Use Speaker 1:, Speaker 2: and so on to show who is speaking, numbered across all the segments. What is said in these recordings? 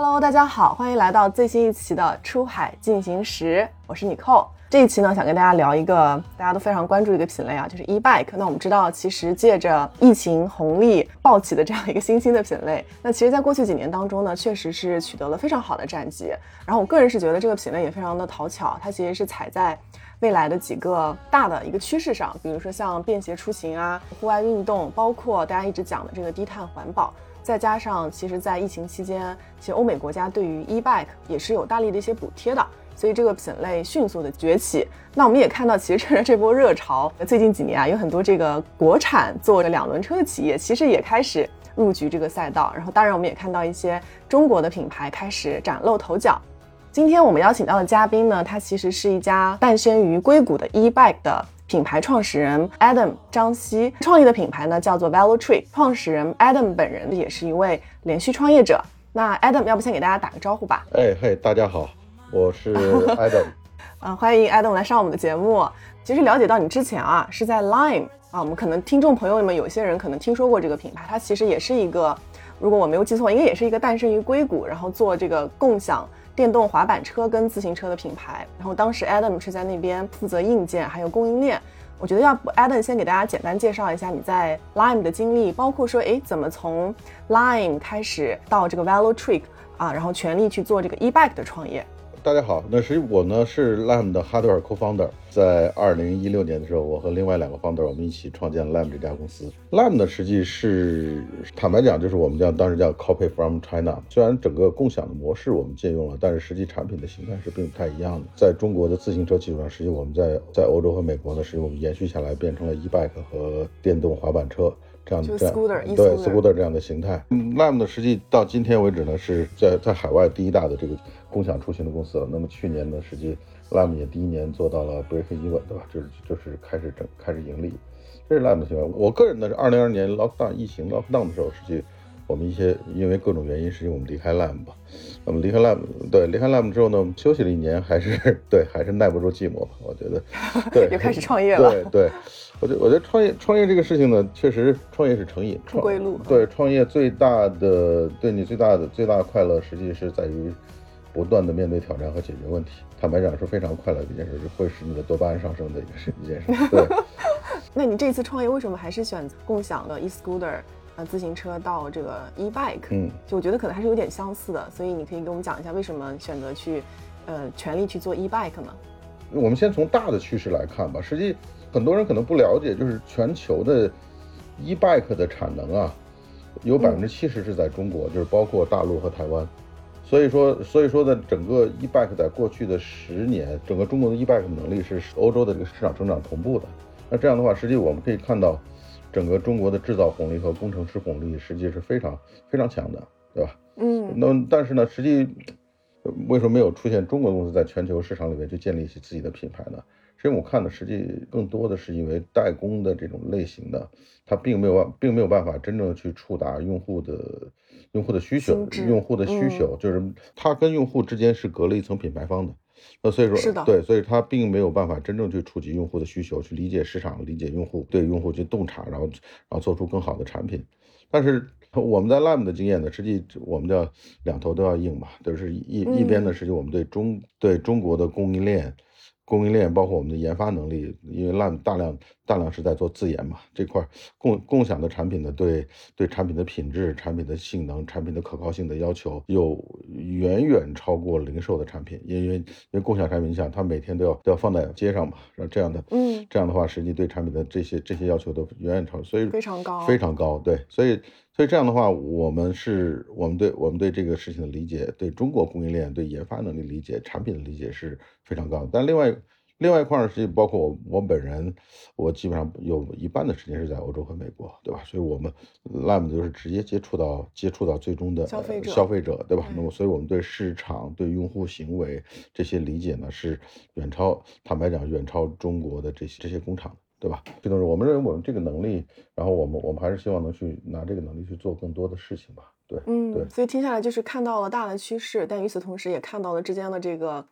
Speaker 1: Hello，大家好，欢迎来到最新一期的《出海进行时》，我是你扣。这一期呢，想跟大家聊一个大家都非常关注的一个品类啊，就是 e-bike。那我们知道，其实借着疫情红利暴起的这样一个新兴的品类，那其实在过去几年当中呢，确实是取得了非常好的战绩。然后我个人是觉得这个品类也非常的讨巧，它其实是踩在未来的几个大的一个趋势上，比如说像便携出行啊、户外运动，包括大家一直讲的这个低碳环保。再加上，其实，在疫情期间，其实欧美国家对于 e-bike 也是有大力的一些补贴的，所以这个品类迅速的崛起。那我们也看到，其实趁着这波热潮，最近几年啊，有很多这个国产做着两轮车的企业，其实也开始入局这个赛道。然后，当然我们也看到一些中国的品牌开始崭露头角。今天我们邀请到的嘉宾呢，他其实是一家诞生于硅谷的 e-bike 的。品牌创始人 Adam 张希创立的品牌呢，叫做 Velotree。创始人 Adam 本人也是一位连续创业者。那 Adam，要不先给大家打个招呼吧？
Speaker 2: 哎嘿，大家好，我是 Adam。
Speaker 1: 嗯，欢迎 Adam 来上我们的节目。其实了解到你之前啊，是在 Lime 啊，我们可能听众朋友们有些人可能听说过这个品牌，它其实也是一个，如果我没有记错，应该也是一个诞生于硅谷，然后做这个共享。电动滑板车跟自行车的品牌，然后当时 Adam 是在那边负责硬件还有供应链。我觉得要不 Adam 先给大家简单介绍一下你在 Lime 的经历，包括说哎怎么从 Lime 开始到这个 Velo Trick 啊，然后全力去做这个 e-bike 的创业。
Speaker 2: 大家好，那实际我呢是 Lime 的 Hardware Co-founder，在二零一六年的时候，我和另外两个 founder 我们一起创建了 Lime 这家公司。Lime 呢实际是坦白讲，就是我们叫当时叫 Copy from China。虽然整个共享的模式我们借用了，但是实际产品的形态是并不太一样的。在中国的自行车基础上，实际我们在在欧洲和美国呢，实际我们延续下来变成了 e-bike 和电动滑板车。这样
Speaker 1: 这样
Speaker 2: 对 scooter 这样的形态，Lime 呢，实际到今天为止呢，是在在海外第一大的这个共享出行的公司了。那么去年呢，实际 Lime 也第一年做到了 break even，对吧？就是就是开始整开始盈利，这是 Lime 的情况。我个人呢，是二零二年 lockdown 疫情 lockdown 的时候，实际我们一些因为各种原因，实际我们离开 Lime 吧。那么离开 Lime，对，离开 Lime 之后呢，我们休息了一年，还是 对，还是耐不住寂寞吧？我觉得，对，
Speaker 1: 又开始创业了，
Speaker 2: 对对。我觉我觉得创业创业这个事情呢，确实创业是成瘾，
Speaker 1: 不归路。
Speaker 2: 对，创业最大的对你最大的最大的快乐，实际是在于不断的面对挑战和解决问题。坦白讲，是非常快乐的一件事，是会使你的多巴胺上升的一个事一件事。对。
Speaker 1: 那你这次创业为什么还是选择共享的 e-scooter 呃自行车到这个 e-bike？
Speaker 2: 嗯，
Speaker 1: 就我觉得可能还是有点相似的，所以你可以给我们讲一下为什么选择去呃全力去做 e-bike 呢？
Speaker 2: 我们先从大的趋势来看吧，实际。很多人可能不了解，就是全球的 e-bike 的产能啊，有百分之七十是在中国，就是包括大陆和台湾。所以说，所以说呢，整个 e-bike 在过去的十年，整个中国的 e-bike 能力是欧洲的这个市场成长同步的。那这样的话，实际我们可以看到，整个中国的制造红利和工程师红利实际是非常非常强的，对吧？
Speaker 1: 嗯。
Speaker 2: 那但是呢，实际为什么没有出现中国公司在全球市场里面去建立起自己的品牌呢？实际我看的，实际更多的是因为代工的这种类型的，它并没有办，并没有办法真正的去触达用户的用户的需求，用户的需求就是它跟用户之间是隔了一层品牌方的，那所以说，对，所以它并没有办法真正去触及用户的需求，去理解市场，理解用户，对用户去洞察，然后然后做出更好的产品。但是我们在 Lime 的经验呢，实际我们叫两头都要硬嘛，就是一一边呢，实际我们对中对中国的供应链。供应链包括我们的研发能力，因为 Lime 大量大量是在做自研嘛，这块共共享的产品呢，对对产品的品质、产品的性能、产品的可靠性的要求，又远远超过零售的产品，因为因为共享产品，你想它每天都要都要放在街上嘛，这样的，
Speaker 1: 嗯，
Speaker 2: 这样的话，实际对产品的这些这些要求都远远超，所以
Speaker 1: 非常高，
Speaker 2: 非常高，对，所以。所以这样的话，我们是我们对我们对这个事情的理解，对中国供应链、对研发能力理解、产品的理解是非常高的。但另外另外一块呢，实际包括我我本人，我基本上有一半的时间是在欧洲和美国，对吧？所以我们 Lime 就是直接接触到接触到最终的
Speaker 1: 消费者，
Speaker 2: 消费者，对吧？那么，所以我们对市场、对用户行为这些理解呢，是远超坦白讲，远超中国的这些这些工厂。对吧？这都是我们认为我们这个能力，然后我们我们还是希望能去拿这个能力去做更多的事情吧。对，
Speaker 1: 嗯，
Speaker 2: 对。
Speaker 1: 所以听下来就是看到了大的趋势，但与此同时也看到了之间的这个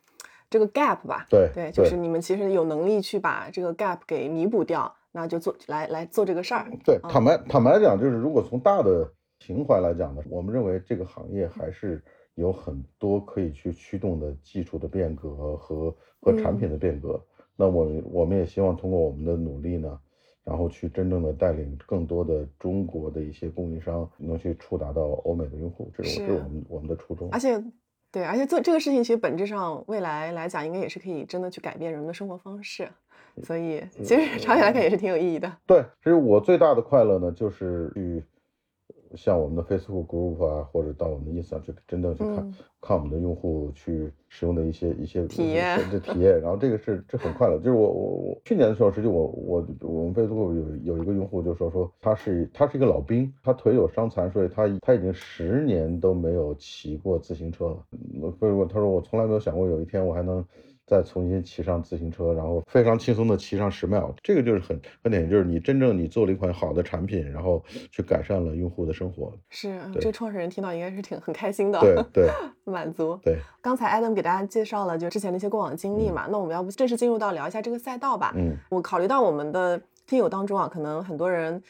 Speaker 1: 这个 gap 吧。
Speaker 2: 对，
Speaker 1: 对，就是你们其实有能力去把这个 gap 给弥补掉，那就做来来做这个事儿。
Speaker 2: 对，坦白坦白讲，就是如果从大的情怀来讲呢，我们认为这个行业还是有很多可以去驱动的技术的变革和和产品的变革。那我我们也希望通过我们的努力呢，然后去真正的带领更多的中国的一些供应商能去触达到欧美的用户，这是这是我们我们的初衷。
Speaker 1: 而且，对，而且做这个事情其实本质上未来来讲，应该也是可以真的去改变人们的生活方式。所以其实长远来看也是挺有意义的。
Speaker 2: 对，其实我最大的快乐呢，就是去。像我们的 Facebook Group 啊，或者到我们的 Ins 上去真正去看，看我们的用户去使用的一些一些
Speaker 1: 体验，
Speaker 2: 的体验，然后这个是这很快乐。就是我我我去年的时候，实际我我我们 Facebook 有有一个用户就说说他是他是一个老兵，他腿有伤残，所以他他已经十年都没有骑过自行车了。所以我他说我从来没有想过有一天我还能。再重新骑上自行车，然后非常轻松的骑上十秒，这个就是很很典型，就是你真正你做了一款好的产品，然后去改善了用户的生活。
Speaker 1: 是，这个创始人听到应该是挺很开心的。
Speaker 2: 对对，
Speaker 1: 满足。
Speaker 2: 对，
Speaker 1: 刚才 Adam 给大家介绍了就之前的一些过往经历嘛，那我们要不正式进入到聊一下这个赛道吧？
Speaker 2: 嗯，
Speaker 1: 我考虑到我们的听友当中啊，可能很多人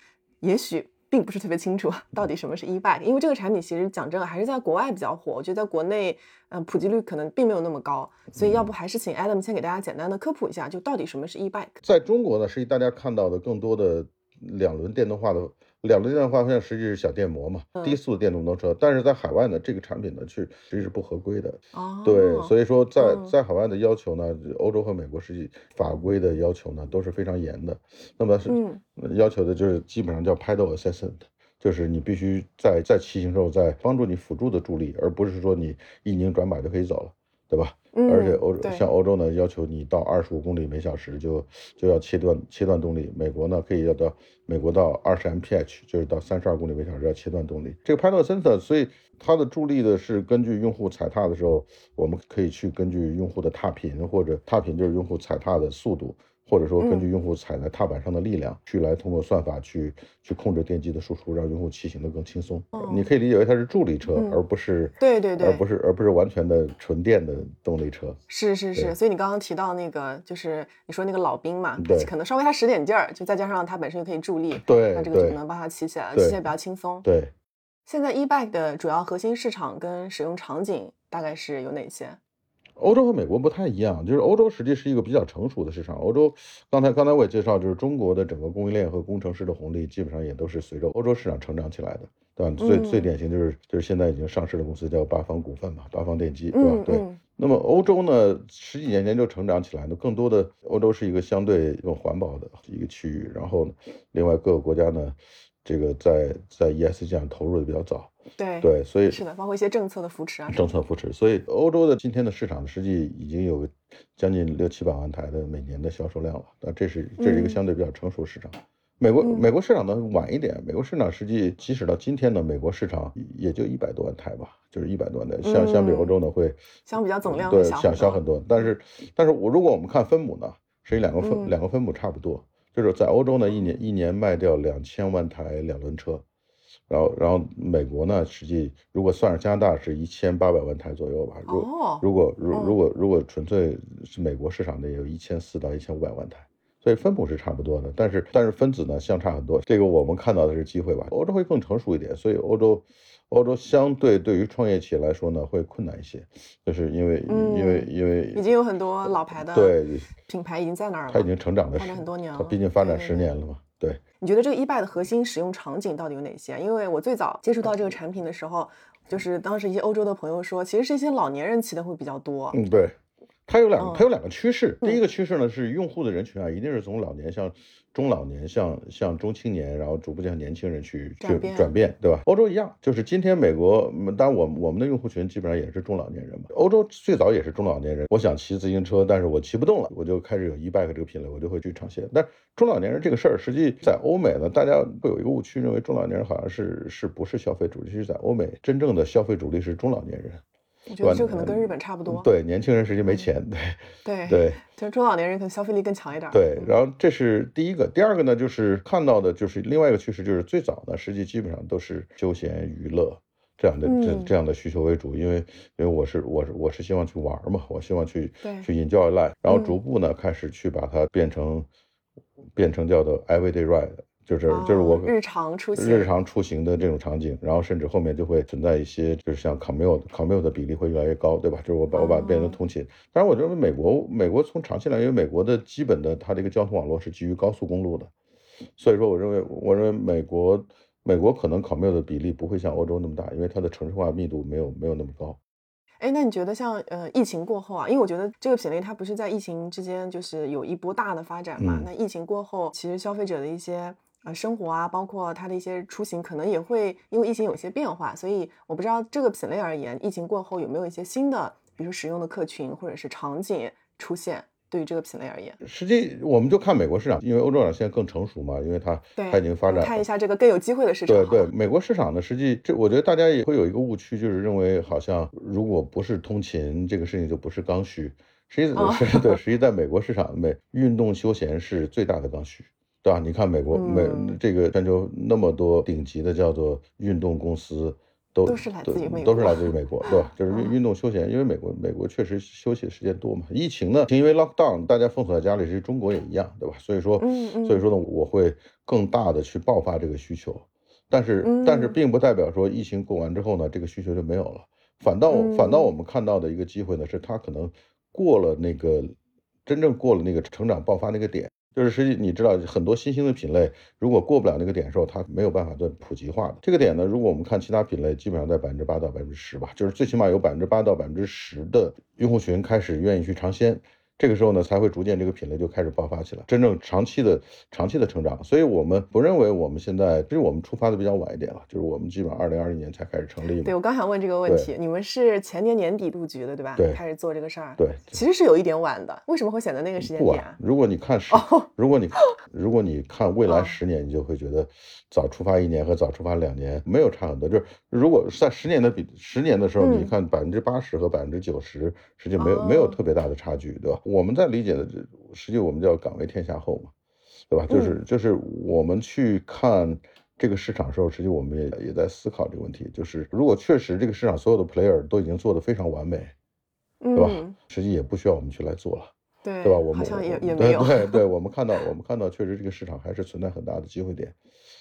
Speaker 1: 也许。并不是特别清楚到底什么是 e-bike，因为这个产品其实讲真的还是在国外比较火，我觉得在国内，嗯，普及率可能并没有那么高，所以要不还是请 Adam 先给大家简单的科普一下，就到底什么是 e-bike。
Speaker 2: 在中国呢，实际大家看到的更多的两轮电动化的。两轮电动化现在实际是小电摩嘛，低速电动摩托车，但是在海外呢，这个产品呢，去实际是不合规的。
Speaker 1: 哦，
Speaker 2: 对，所以说在在海外的要求呢，欧洲和美国实际法规的要求呢都是非常严的。那么是要求的就是基本上叫 pedal assistant，就是你必须在在骑行时候在帮助你辅助的助力，而不是说你一拧转把就可以走了，对吧？而且欧像欧洲呢，要求你到二十五公里每小时就就要切断切断动力。美国呢，可以要到美国到二十 mph，就是到三十二公里每小时要切断动力。这个 pedal sensor，所以它的助力的是根据用户踩踏的时候，我们可以去根据用户的踏频或者踏频就是用户踩踏的速度。或者说根据用户踩在踏板上的力量，去来通过算法去去控制电机的输出，让用户骑行的更轻松。你可以理解为它是助力车，而不是
Speaker 1: 对对对，
Speaker 2: 而不是而不是完全的纯电的动力车。
Speaker 1: 是是是，所以你刚刚提到那个，就是你说那个老兵嘛，
Speaker 2: 对，
Speaker 1: 可能稍微他使点劲儿，就再加上它本身就可以助力，
Speaker 2: 对，
Speaker 1: 那这个就能帮他骑起来，骑起来比较轻松。
Speaker 2: 对，
Speaker 1: 现在 e-bike 的主要核心市场跟使用场景大概是有哪些？
Speaker 2: 欧洲和美国不太一样，就是欧洲实际是一个比较成熟的市场。欧洲刚才刚才我也介绍，就是中国的整个供应链和工程师的红利，基本上也都是随着欧洲市场成长起来的，对吧？最最典型就是就是现在已经上市的公司叫八方股份嘛，八方电机，对吧？对。那么欧洲呢，十几年前就成长起来呢，更多的欧洲是一个相对更环保的一个区域，然后另外各个国家呢。这个在在 ESG 上投入的比较早，
Speaker 1: 对
Speaker 2: 对，所以
Speaker 1: 是的，包括一些政策的扶持啊，
Speaker 2: 政策扶持，所以欧洲的今天的市场实际已经有将近六七百万台的每年的销售量了，那这是这是一个相对比较成熟市场。美国美国市场呢晚一点，美国市场实际即使到今天呢，美国市场也就一百多万台吧，就是一百多万台，相相比欧洲呢会
Speaker 1: 相比较总量
Speaker 2: 对
Speaker 1: 小
Speaker 2: 小很多，但是但是我如果我们看分母呢，实际两个分两个分母差不多。就是在欧洲呢，一年一年卖掉两千万台两轮车，然后然后美国呢，实际如果算上加拿大是一千八百万台左右吧。如如果如如果如果纯粹是美国市场的，有一千四到一千五百万台，所以分母是差不多的。但是但是分子呢相差很多，这个我们看到的是机会吧。欧洲会更成熟一点，所以欧洲。欧洲相对对于创业企业来说呢，会困难一些，就是因为因为因为
Speaker 1: 已经有很多老牌的
Speaker 2: 对
Speaker 1: 品牌已经在那儿了，
Speaker 2: 它已经成长了
Speaker 1: 很多年了，
Speaker 2: 它毕竟发展十年了嘛。对，
Speaker 1: 你觉得这个 e-bike 的核心使用场景到底有哪些？因为我最早接触到这个产品的时候，就是当时一些欧洲的朋友说，其实是一些老年人骑的会比较多。
Speaker 2: 嗯，对。它有两个，它有两个趋势。第一个趋势呢是用户的人群啊，一定是从老年向中老年，向向中青年，然后逐步向年轻人去去转变，对吧？欧洲一样，就是今天美国，当然我我们的用户群基本上也是中老年人嘛。欧洲最早也是中老年人，我想骑自行车，但是我骑不动了，我就开始有 e-bike 这个品类，我就会去尝鲜。但中老年人这个事儿，实际在欧美呢，大家会有一个误区，认为中老年人好像是是不是消费主力？其实，在欧美，真正的消费主力是中老年人。
Speaker 1: 我觉得这可能跟日本差不多。
Speaker 2: 对，年轻人实际没钱，对
Speaker 1: 对
Speaker 2: 对，
Speaker 1: 就是中老年人可能消费力更强一点。
Speaker 2: 对，然后这是第一个，第二个呢，就是看到的就是另外一个趋势，就是最早呢，实际基本上都是休闲娱乐这样的这这样的需求为主，因为因为我是我是我是希望去玩嘛，我希望去去 enjoy life，然后逐步呢开始去把它变成变成叫做 everyday ride。就是就是我
Speaker 1: 日常出行
Speaker 2: 日常出行的这种场景，然后甚至后面就会存在一些，就是像 commute commute 的比例会越来越高，对吧？就是我把我把它变成通勤。当然，我认为美国美国从长期来，因为美国的基本的它这个交通网络是基于高速公路的，所以说我认为我认为美国美国可能 commute 的比例不会像欧洲那么大，因为它的城市化密度没有没有那么高。
Speaker 1: 哎，那你觉得像呃疫情过后啊，因为我觉得这个品类它不是在疫情之间就是有一波大的发展嘛？那疫情过后，其实消费者的一些呃生活啊，包括他的一些出行，可能也会因为疫情有些变化。所以我不知道这个品类而言，疫情过后有没有一些新的，比如说使用的客群或者是场景出现。对于这个品类而言，
Speaker 2: 实际我们就看美国市场，因为欧洲市场现在更成熟嘛，因为它它已经发展。
Speaker 1: 看一下这个更有机会的市场。
Speaker 2: 对对，美国市场呢，实际这我觉得大家也会有一个误区，就是认为好像如果不是通勤这个事情就不是刚需。实际是对，实际 在美国市场，美运动休闲是最大的刚需，对吧？你看美国美这个全球那么多顶级的叫做运动公司。
Speaker 1: 都是来自于美，
Speaker 2: 都是来自于美国，对吧？就是运运动休闲，因为美国美国确实休息的时间多嘛。疫情呢，因为 lockdown，大家封锁在家里，其实中国也一样，对吧？所以说，所以说呢，我会更大的去爆发这个需求，但是但是并不代表说疫情过完之后呢，这个需求就没有了。反倒反倒我们看到的一个机会呢，是它可能过了那个真正过了那个成长爆发那个点。就是实际你知道很多新兴的品类，如果过不了那个点的时候，它没有办法做普及化的。这个点呢，如果我们看其他品类，基本上在百分之八到百分之十吧，就是最起码有百分之八到百分之十的用户群开始愿意去尝鲜。这个时候呢，才会逐渐这个品类就开始爆发起来，真正长期的、长期的成长。所以我们不认为我们现在，其实我们出发的比较晚一点了，就是我们基本上二零二一年才开始成立。
Speaker 1: 对我刚想问这个问题，你们是前年年底布局的，对吧？
Speaker 2: 对，
Speaker 1: 开始做这个事儿。
Speaker 2: 对，
Speaker 1: 其实是有一点晚的，为什么会选择那个时间点？
Speaker 2: 如果你看十，如果你 如果你看未来十年，你就会觉得早出发一年和早出发两年没有差很多。就是如果在十年的比十年的时候，你看百分之八十和百分之九十，实际没有没有特别大的差距，对吧？我们在理解的，实际我们叫岗位天下后嘛，对吧？就是就是我们去看这个市场的时候，实际我们也也在思考这个问题，就是如果确实这个市场所有的 player 都已经做得非常完美，对吧？实际也不需要我们去来做了，
Speaker 1: 对
Speaker 2: 对吧？我们
Speaker 1: 好像也也没有，
Speaker 2: 对对，我们看到我们看到确实这个市场还是存在很大的机会点，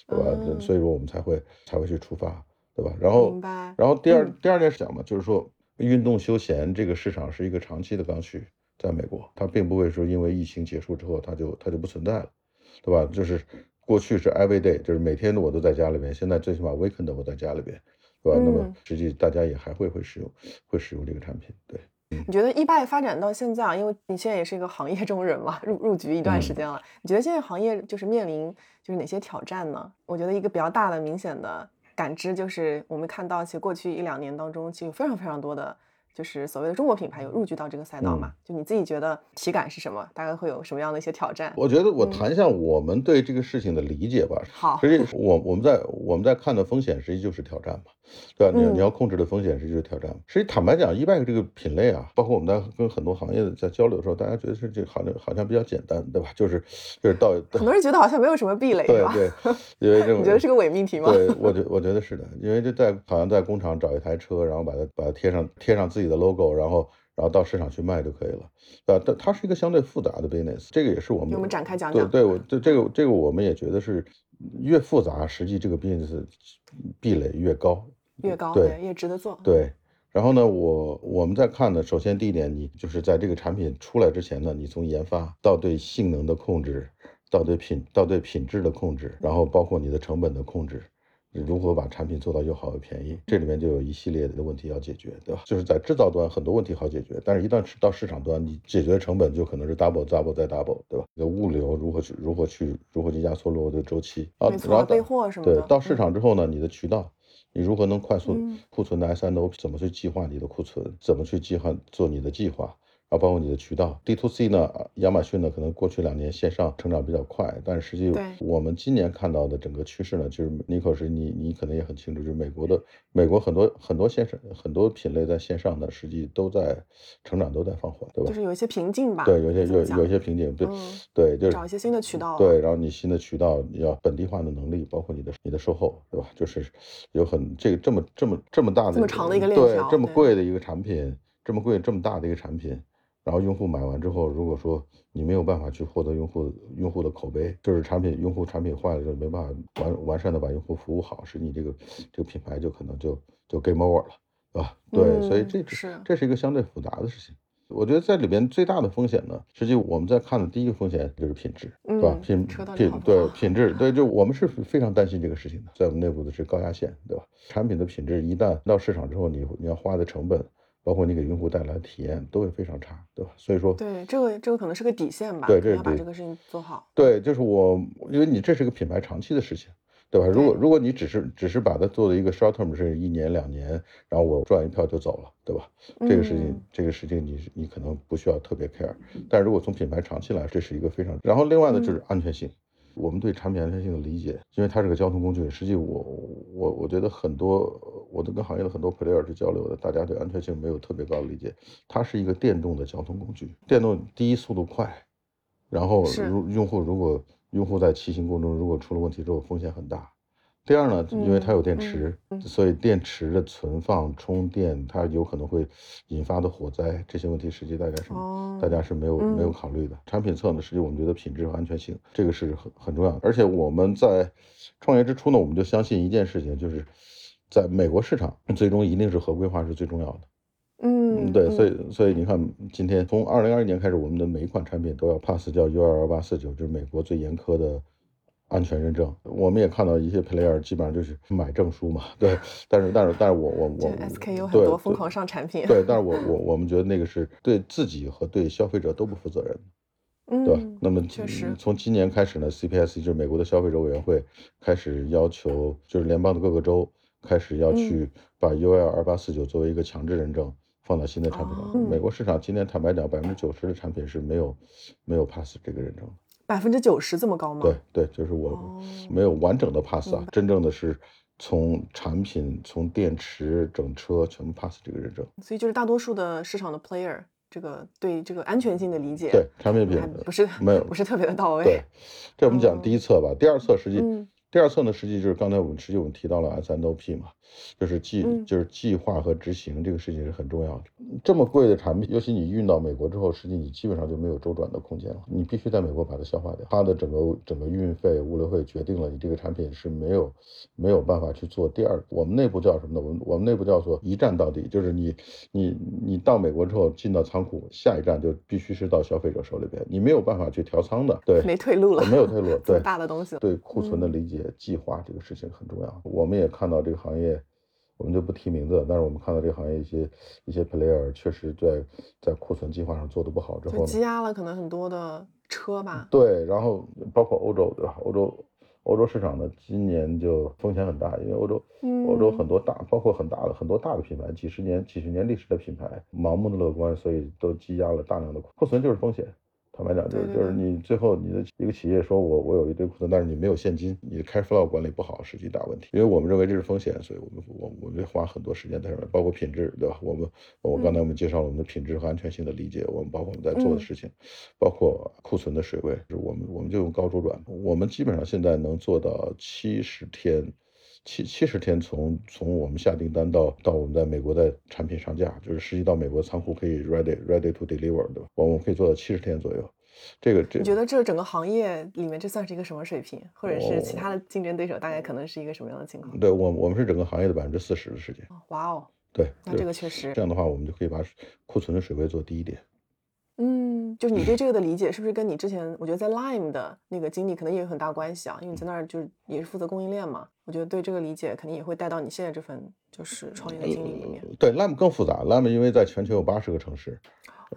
Speaker 2: 对吧？所以说我们才会才会去出发，对吧？然后然后第二第二件事讲嘛，就是说运动休闲这个市场是一个长期的刚需。在美国，它并不会说因为疫情结束之后，它就它就不存在了，对吧？就是过去是 every day，就是每天我都在家里边，现在最起码 weekend 我在家里边，对吧？那么实际大家也还会会使用，会使用这个产品，对。
Speaker 1: 你觉得易拜发展到现在啊，因为你现在也是一个行业中人嘛，入入局一段时间了，你觉得现在行业就是面临就是哪些挑战呢？我觉得一个比较大的、明显的感知就是我们看到，其实过去一两年当中，其实有非常非常多的。就是所谓的中国品牌有入局到这个赛道嘛？就你自己觉得体感是什么？大概会有什么样的一些挑战？
Speaker 2: 我觉得我谈一下我们对这个事情的理解吧。
Speaker 1: 好，
Speaker 2: 实际我我们在我们在看的风险实际就是挑战嘛，对吧？你你要控制的风险实际就是挑战。实际坦白讲，eBay 这个品类啊，包括我们在跟很多行业在交流的时候，大家觉得是这好像好像比较简单，对吧？就是就是到
Speaker 1: 很多人觉得好像没有什么壁垒，
Speaker 2: 对对，因为这 种
Speaker 1: 你觉得是个伪命题吗？
Speaker 2: 对，我觉我觉得是的，因为就在好像在工厂找一台车，然后把它把它贴上贴上自己的 logo，然后。然后到市场去卖就可以了，啊，但它是一个相对复杂的 business，这个也是我们
Speaker 1: 我们展开讲讲。
Speaker 2: 对对，我这这个这个我们也觉得是越复杂，实际这个 business 壁垒越高，
Speaker 1: 越高
Speaker 2: 对
Speaker 1: 越值得做。
Speaker 2: 对，然后呢，我我们在看呢，首先第一点，你就是在这个产品出来之前呢，你从研发到对性能的控制，到对品到对品质的控制，然后包括你的成本的控制。如何把产品做到又好又便宜？这里面就有一系列的问题要解决，对吧？就是在制造端很多问题好解决，但是一旦到市场端，你解决成本就可能是 double double 再 double，对吧？你的物流如何去如何去如何去压缩落后的周期
Speaker 1: 啊？然后备货什么的。
Speaker 2: 对，到市场之后呢，你的渠道，你如何能快速库存的 S N O 怎么去计划你的库存？怎么去计划做你的计划？然后包括你的渠道，D to C 呢？亚马逊呢？可能过去两年线上成长比较快，但是实际我们今年看到的整个趋势呢，就是尼克是你你可能也很清楚，就是美国的美国很多很多线上很多品类在线上的实际都在成长都在放缓，对吧？
Speaker 1: 就是有一些瓶颈吧。
Speaker 2: 对，有些有有一些瓶颈，对对，就是
Speaker 1: 找一些新的渠道。
Speaker 2: 对，然后你新的渠道你要本地化的能力，包括你的你的售后，对吧？就是有很这个这么这么这么大的
Speaker 1: 这么长的一个链
Speaker 2: 条，对，这么贵的一个产品，这么贵这么大的一个产品。然后用户买完之后，如果说你没有办法去获得用户用户的口碑，就是产品用户产品坏了就没办法完完善的把用户服务好，使你这个这个品牌就可能就就 game over 了，对吧？对，所以这
Speaker 1: 是
Speaker 2: 这是一个相对复杂的事情。我觉得在里边最大的风险呢，实际我们在看的第一个风险就是品质，对吧？品品对品质，对，就我们是非常担心这个事情的，在我们内部的是高压线，对吧？产品的品质一旦到市场之后，你你要花的成本。包括你给用户带来的体验都会非常差，对吧？所以说，
Speaker 1: 对这个这个可能是个底线吧。
Speaker 2: 对，这
Speaker 1: 要把这个事情做好。
Speaker 2: 对，就是我，因为你这是个品牌长期的事情，对吧？如果如果你只是只是把它做的一个 short term，是一年两年，然后我赚一票就走了，对吧？这个事情这个事情你你可能不需要特别 care，但如果从品牌长期来，这是一个非常。然后另外呢就是安全性。我们对产品安全性的理解，因为它是个交通工具。实际我我我觉得很多，我都跟行业的很多 player 去交流的，大家对安全性没有特别高的理解。它是一个电动的交通工具，电动第一速度快，然后如用户如果用户在骑行过程中如果出了问题之后风险很大。第二呢，因为它有电池，所以电池的存放、充电，它有可能会引发的火灾这些问题，实际大家是大家是没有没有考虑的。产品侧呢，实际我们觉得品质和安全性这个是很很重要的。而且我们在创业之初呢，我们就相信一件事情，就是在美国市场，最终一定是合规化是最重要的。
Speaker 1: 嗯，
Speaker 2: 对，所以所以你看，今天从二零二一年开始，我们的每一款产品都要 pass 叫 U 二幺八四九，就是美国最严苛的。安全认证，我们也看到一些 player 基本上就是买证书嘛，对。但是但是但是我我我
Speaker 1: ，SK 有很多疯狂上产品，
Speaker 2: 对。但是我我我们觉得那个是对自己和对消费者都不负责任，
Speaker 1: 嗯，
Speaker 2: 对。那么
Speaker 1: 确实，
Speaker 2: 从今年开始呢，CPS 就是美国的消费者委员会开始要求，就是联邦的各个州开始要去把 UL 二八四九作为一个强制认证放到新的产品上。美国市场今年坦白讲，百分之九十的产品是没有没有 pass 这个认证。
Speaker 1: 百分之九十这么高吗？
Speaker 2: 对对，就是我没有完整的 pass 啊，真正的是从产品、从电池、整车全部 pass 这个认证。
Speaker 1: 所以就是大多数的市场的 player，这个对这个安全性的理解，
Speaker 2: 对产品品
Speaker 1: 不是
Speaker 2: 没有
Speaker 1: 不是特别的到位。
Speaker 2: 对，这我们讲第一册吧，第二册实际。第二侧呢，实际就是刚才我们实际我们提到了 S N O P 嘛，就是计就是计划和执行这个事情是很重要的。这么贵的产品，尤其你运到美国之后，实际你基本上就没有周转的空间了，你必须在美国把它消化掉。它的整个整个运费、物流费决定了你这个产品是没有没有办法去做第二。我们内部叫什么呢？我们我们内部叫做一站到底，就是你你你到美国之后进到仓库，下一站就必须是到消费者手里边，你没有办法去调仓的，对，
Speaker 1: 没退路了，
Speaker 2: 没有退路，对，
Speaker 1: 大的东西，
Speaker 2: 对库存的理解。计划这个事情很重要，我们也看到这个行业，我们就不提名字，但是我们看到这个行业一些一些 player 确实在在库存计划上做的不好之后，
Speaker 1: 积压了可能很多的车吧。
Speaker 2: 对，然后包括欧洲，对吧？欧洲欧洲市场呢，今年就风险很大，因为欧洲欧洲很多大，包括很大的很多大的品牌，几十年几十年历史的品牌，盲目的乐观，所以都积压了大量的库存，就是风险。坦白讲，就是就是你最后你的一个企业说我我有一堆库存，但是你没有现金，你的 cash flow 管理不好是一大问题。因为我们认为这是风险，所以我们我我们花很多时间在上面，包括品质，对吧？我们我刚才我们介绍了我们的品质和安全性的理解，我们包括我们在做的事情，包括库存的水位，我们我们就用高周转，我们基本上现在能做到七十天。七七十天从从我们下订单到到我们在美国的产品上架，就是实际到美国仓库可以 ready ready to deliver，对吧？我们可以做到七十天左右。这个这
Speaker 1: 你觉得这整个行业里面这算是一个什么水平？或者是其他的竞争对手大概可能是一个什么样的情况？
Speaker 2: 对我我们是整个行业的百分之四十的时间。
Speaker 1: 哇哦，
Speaker 2: 对，
Speaker 1: 那这个确实
Speaker 2: 这样的话，我们就可以把库存的水位做低一点。
Speaker 1: 嗯，就是你对这个的理解，是不是跟你之前我觉得在 Lime 的那个经历可能也有很大关系啊？因为你在那儿就是也是负责供应链嘛，我觉得对这个理解肯定也会带到你现在这份就是创业的经历里面。
Speaker 2: 对 Lime 更复杂，Lime 因为在全球有八十个城市，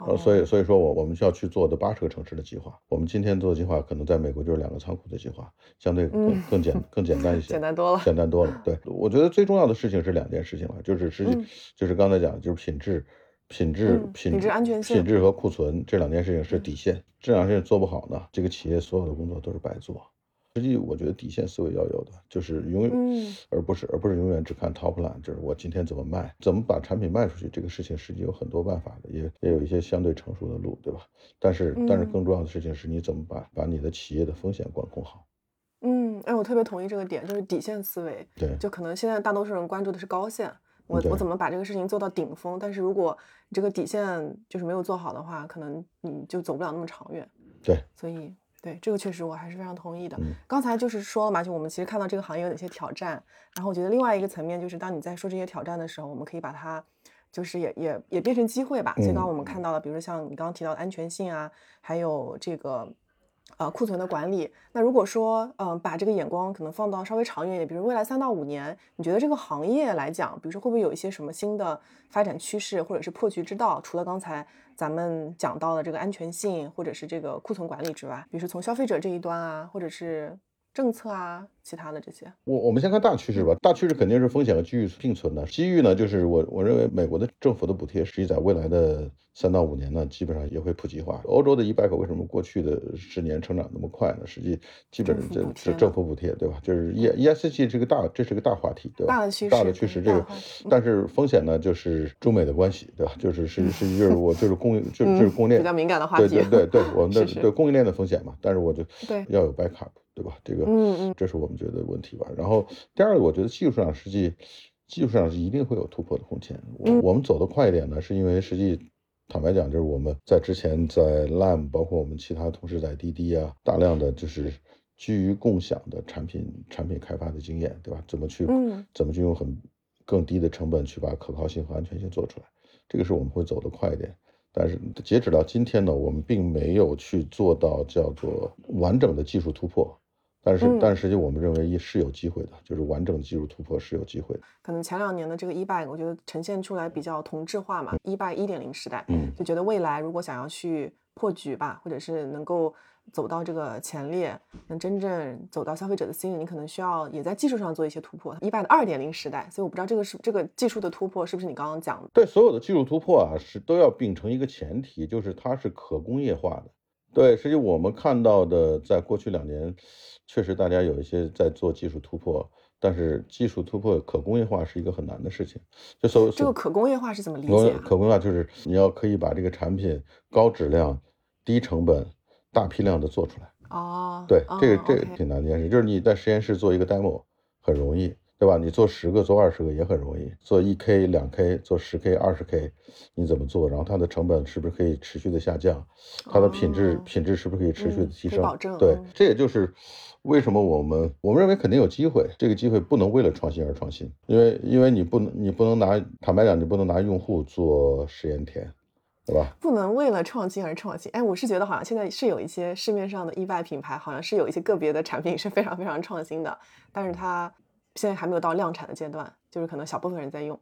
Speaker 2: 呃，所以所以说我我们需要去做的八十个城市的计划。我们今天做的计划可能在美国就是两个仓库的计划，相对更更简更简单一 些，
Speaker 1: 简单多了，
Speaker 2: 简单多了。对，我觉得最重要的事情是两件事情了，就是实际就是刚才讲就是品质。品质、
Speaker 1: 品质安全性、
Speaker 2: 品质和库存这两件事情是底线，这两件事情做不好呢，这个企业所有的工作都是白做。实际我觉得底线思维要有的，就是永远，而不是而不是永远只看 top line，就是我今天怎么卖，怎么把产品卖出去，这个事情实际有很多办法的，也也有一些相对成熟的路，对吧？但是但是更重要的事情是你怎么把把你的企业的风险管控好。
Speaker 1: 嗯，哎，我特别同意这个点，就是底线思维。
Speaker 2: 对，
Speaker 1: 就可能现在大多数人关注的是高线。我我怎么把这个事情做到顶峰？但是如果你这个底线就是没有做好的话，可能你就走不了那么长远。
Speaker 2: 对，
Speaker 1: 所以对这个确实我还是非常同意的。
Speaker 2: 嗯
Speaker 1: 刚才就是说了嘛，就我们其实看到这个行业有哪些挑战，然后我觉得另外一个层面就是，当你在说这些挑战的时候，我们可以把它就是也也也变成机会吧。所以刚刚我们看到了，比如说像你刚刚提到的安全性啊，还有这个。呃，库存的管理。那如果说，嗯、把这个眼光可能放到稍微长远一点，比如未来三到五年，你觉得这个行业来讲，比如说会不会有一些什么新的发展趋势，或者是破局之道？除了刚才咱们讲到的这个安全性，或者是这个库存管理之外，比如说从消费者这一端啊，或者是政策啊，其他的这些。
Speaker 2: 我我们先看大趋势吧，大趋势肯定是风险和机遇并存的。机遇呢，就是我我认为美国的政府的补贴，实际在未来的三到五年呢，基本上也会普及化。欧洲的 e-bike 为什么过去的十年成长那么快呢？实际基本上这这
Speaker 1: 政府补贴
Speaker 2: 对吧？就是 E E S G 这个大，这是个大话题，对吧？
Speaker 1: 大的趋势
Speaker 2: 大的趋势，这个但是风险呢，就是中美的关系，对吧？就是是是 就是我就是供应就就是供应链
Speaker 1: 嗯比较敏感的话题
Speaker 2: 对对对，我们的对供应链的风险嘛，但是我就
Speaker 1: 对
Speaker 2: 要有 backup，对吧？这个
Speaker 1: 嗯嗯
Speaker 2: 这是我们觉得问题吧。然后第二个，我觉得技术上实际技术上是一定会有突破的空间。我
Speaker 1: 嗯
Speaker 2: 我们走得快一点呢，是因为实际坦白讲，就是我们在之前在 Lam，包括我们其他同事在滴滴啊，大量的就是基于共享的产品产品开发的经验，对吧？怎么去
Speaker 1: 嗯
Speaker 2: 怎么去用很更低的成本去把可靠性和安全性做出来，这个是我们会走得快一点。但是截止到今天呢，我们并没有去做到叫做完整的技术突破。但是，
Speaker 1: 嗯
Speaker 2: 但是实际我们认为是有机会的，就是完整的技术突破是有机会的。
Speaker 1: 可能前两年的这个 e-bike，我觉得呈现出来比较同质化嘛，e-bike 一点零时代，
Speaker 2: 嗯
Speaker 1: 就觉得未来如果想要去破局吧，或者是能够走到这个前列，能真正走到消费者的心里，你可能需要也在技术上做一些突破。e-bike 的二点零时代，所以我不知道这个是这个技术的突破是不是你刚刚讲的？
Speaker 2: 对所有的技术突破啊，是都要秉承一个前提，就是它是可工业化的。对，实际我们看到的，在过去两年，确实大家有一些在做技术突破，但是技术突破可工业化是一个很难的事情。就所
Speaker 1: 这个可工业化是怎么理解啊？
Speaker 2: 可工业化就是你要可以把这个产品高质量、低成本、大批量的做出来。
Speaker 1: 哦，
Speaker 2: 对，这个
Speaker 1: 哦
Speaker 2: 这个挺难的一件事，就是你在实验室做一个 demo 很容易，对吧？你做十个、做二十个也很容易，做一 k、两 k、做十 k、二十 k，你怎么做？然后它的成本是不是可以持续的下降？它的品质、
Speaker 1: 哦
Speaker 2: 品质是不是可以持续的
Speaker 1: 嗯
Speaker 2: 提升？
Speaker 1: 保证
Speaker 2: 对
Speaker 1: 嗯，
Speaker 2: 这也就是为什么我们我们认为肯定有机会，这个机会不能为了创新而创新，因为因为你不能你不能拿坦白讲，你不能拿用户做实验田，对吧？
Speaker 1: 不能为了创新而创新。哎，我是觉得好像现在是有一些市面上的 e-bike 品牌，好像是有一些个别的产品是非常非常创新的，但是它现在还没有到量产的阶段，就是可能小部分人在用。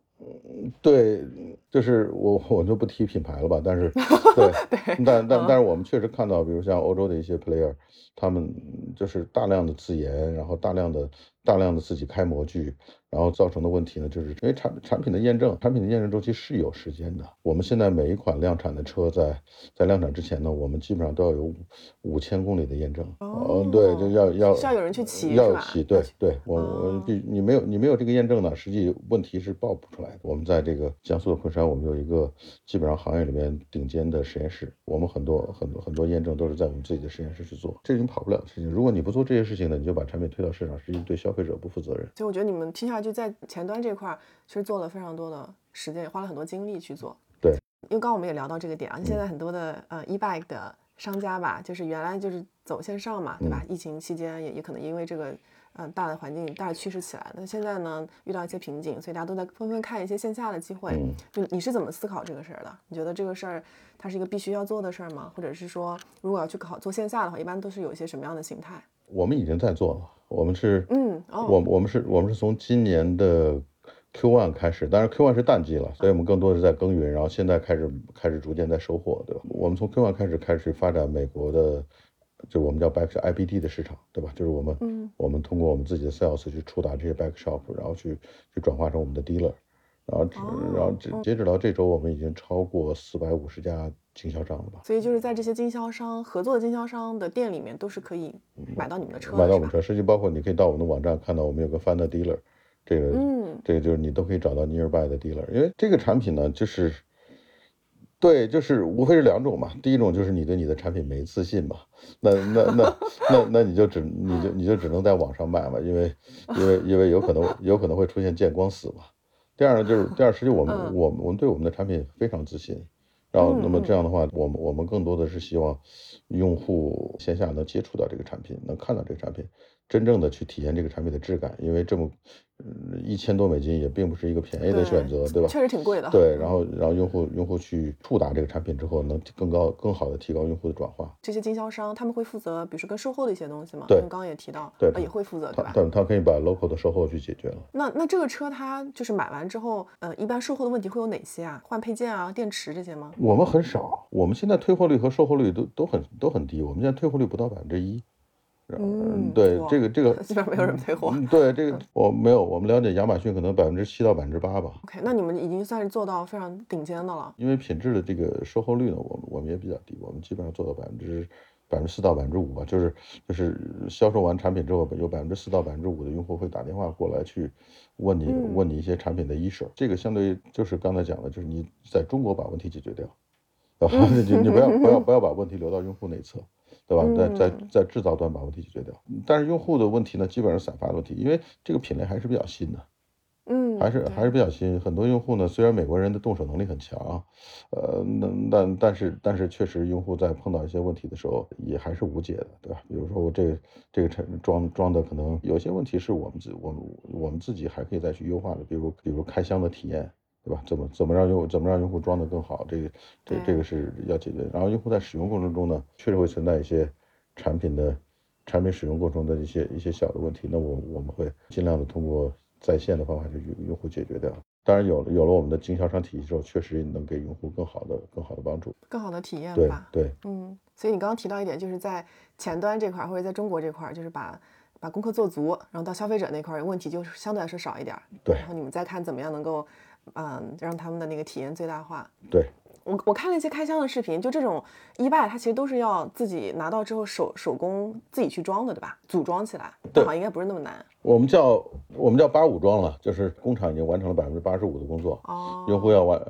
Speaker 2: 对，就是我我就不提品牌了吧，但是 对，
Speaker 1: 对
Speaker 2: 但但
Speaker 1: 嗯
Speaker 2: 但是我们确实看到，比如像欧洲的一些 player，他们就是大量的自研，然后大量的大量的自己开模具，然后造成的问题呢，就是因为产产品的验证，产品的验证周期是有时间的。我们现在每一款量产的车在在量产之前呢，我们基本上都要有五五千公里的验证。
Speaker 1: 哦
Speaker 2: 对，就要要
Speaker 1: 需要有人去骑
Speaker 2: 要有骑，对对，我我
Speaker 1: 哦
Speaker 2: 必你没有你没有这个验证呢，实际问题是报不出来的。我们在这个江苏的昆山，我们有一个基本上行业里面顶尖的实验室，我们很多很多很多验证都是在我们自己的实验室去做，这是你跑不了的事情。如果你不做这些事情呢，你就把产品推到市场，实际对消费者不负责任。
Speaker 1: 所以我觉得你们听下去在前端这块儿其实做了非常多的时间，也花了很多精力去做。
Speaker 2: 对，
Speaker 1: 因为刚刚我们也聊到这个点啊，现在很多的呃 e-bike 的商家吧，就是原来就是走线上嘛，对吧？疫情期间也也可能因为这个嗯、呃大的环境大的趋势起来，那现在呢遇到一些瓶颈，所以大家都在纷纷看一些线下的机会。
Speaker 2: 嗯
Speaker 1: 就你是怎么思考这个事儿的？你觉得这个事儿它是一个必须要做的事儿吗？或者是说，如果要去考做线下的话，一般都是有一些什么样的形态？
Speaker 2: 我们已经在做了，我们是，
Speaker 1: 嗯哦
Speaker 2: 我我们是我们是从今年的 Q one 开始，当然 Q one 是淡季了，所以我们更多的是在耕耘，然后现在开始开始逐渐在收获，对吧？我们从 Q one 开始开始发展美国的，就我们叫 back IBD 的市场，对吧？就是我们
Speaker 1: 嗯
Speaker 2: 我们通过我们自己的 sales 去触达这些 back shop，然后去去转化成我们的 dealer，然后然后截截止到这周，我们已经超过四百五十家经销商了吧？
Speaker 1: 所以就是在这些经销商合作的经销商的店里面，都是可以买到你们的车
Speaker 2: 买到我们车，实际包括你可以到我们的网站看到我们有个 Find Dealer，这个
Speaker 1: 嗯
Speaker 2: 这个就是你都可以找到 nearby 的 dealer，因为这个产品呢，就是对，就是无非是两种嘛。第一种就是你对你的产品没自信嘛，那那那那那你就只你就你就只能在网上卖嘛，因为因为因为有可能有可能会出现见光死嘛。第二呢，就是第二，实际我们
Speaker 1: 嗯
Speaker 2: 我们我们对我们的产品非常自信。然后，那么
Speaker 1: 嗯
Speaker 2: 这样的话，我们我们更多的是希望用户线下能接触到这个产品，能看到这个产品，真正的去体验这个产品的质感。因为这么，嗯，一千多美金也并不是一个便宜的选择，对吧？
Speaker 1: 确实挺贵的。
Speaker 2: 对，然后然后用户用户去触达这个产品之后，能更高更好的提高用户的转化。
Speaker 1: 这些经销商他们会负责，比如说跟售后的一些东西吗？
Speaker 2: 对
Speaker 1: 因为刚刚也提到，
Speaker 2: 对
Speaker 1: 呃也会负责，对吧？
Speaker 2: 他但他可以把 local 的售后去解决了。
Speaker 1: 那那这个车它就是买完之后，呃，一般售后的问题会有哪些啊？换配件啊、电池这些吗？
Speaker 2: 我们很少，我们现在退货率和售后率都都很都很低，我们现在退货率不到百分之一。
Speaker 1: 嗯
Speaker 2: 对这个这个
Speaker 1: 基本上没有人退货。
Speaker 2: 嗯对这个我没有，我们了解亚马逊可能百分之七到百分之八吧。
Speaker 1: OK，那你们已经算是做到非常顶尖的了。
Speaker 2: 因为品质的这个售后率呢，我们我们也比较低，我们基本上做到百分之百分之四到百分之五吧，就是就是销售完产品之后，有百分之四到百分之五的用户会打电话过来去问你、
Speaker 1: 嗯
Speaker 2: 问你一些产品的一手，这个相对于就是刚才讲的，就是你在中国把问题解决掉，啊，你你不要不要不要把问题留到用户那侧。对吧？在在
Speaker 1: 嗯
Speaker 2: 在制造端把问题解决掉，但是用户的问题呢，基本上是散发的问题，因为这个品类还是比较新的，
Speaker 1: 嗯，
Speaker 2: 还是还是比较新。很多用户呢，虽然美国人的动手能力很强，呃，那但但是但是确实用户在碰到一些问题的时候，也还是无解的，对吧？比如说我这个这个产装装的可能有些问题是我们自我们我们自己还可以再去优化的，比如比如开箱的体验。对吧？怎么怎么让用怎么让用户装的更好？这个这
Speaker 1: 对
Speaker 2: 这个是要解决。然后用户在使用过程中呢，确实会存在一些产品的产品使用过程中的一些一些小的问题，那我我们会尽量的通过在线的方法去用用户解决掉。当然有了有了我们的经销商体系之后，确实能给用户更好的更好的帮助。
Speaker 1: 更好的体验吧。
Speaker 2: 对
Speaker 1: 嗯，所以你刚刚提到一点，就是在前端这块儿或者在中国这块儿，就是把把功课做足，然后到消费者那块儿问题就相对来说少一点儿。
Speaker 2: 对
Speaker 1: 然后你们再看怎么样能够，嗯，让他们的那个体验最大化。
Speaker 2: 对，
Speaker 1: 我我看了一些开箱的视频，就这种一拜它其实都是要自己拿到之后手手工自己去装的，对吧？组装起来，对好像应该不是那么难。
Speaker 2: 我们叫我们叫八五装了，就是工厂已经完成了百分之八十五的工作，
Speaker 1: 哦，
Speaker 2: 用户要完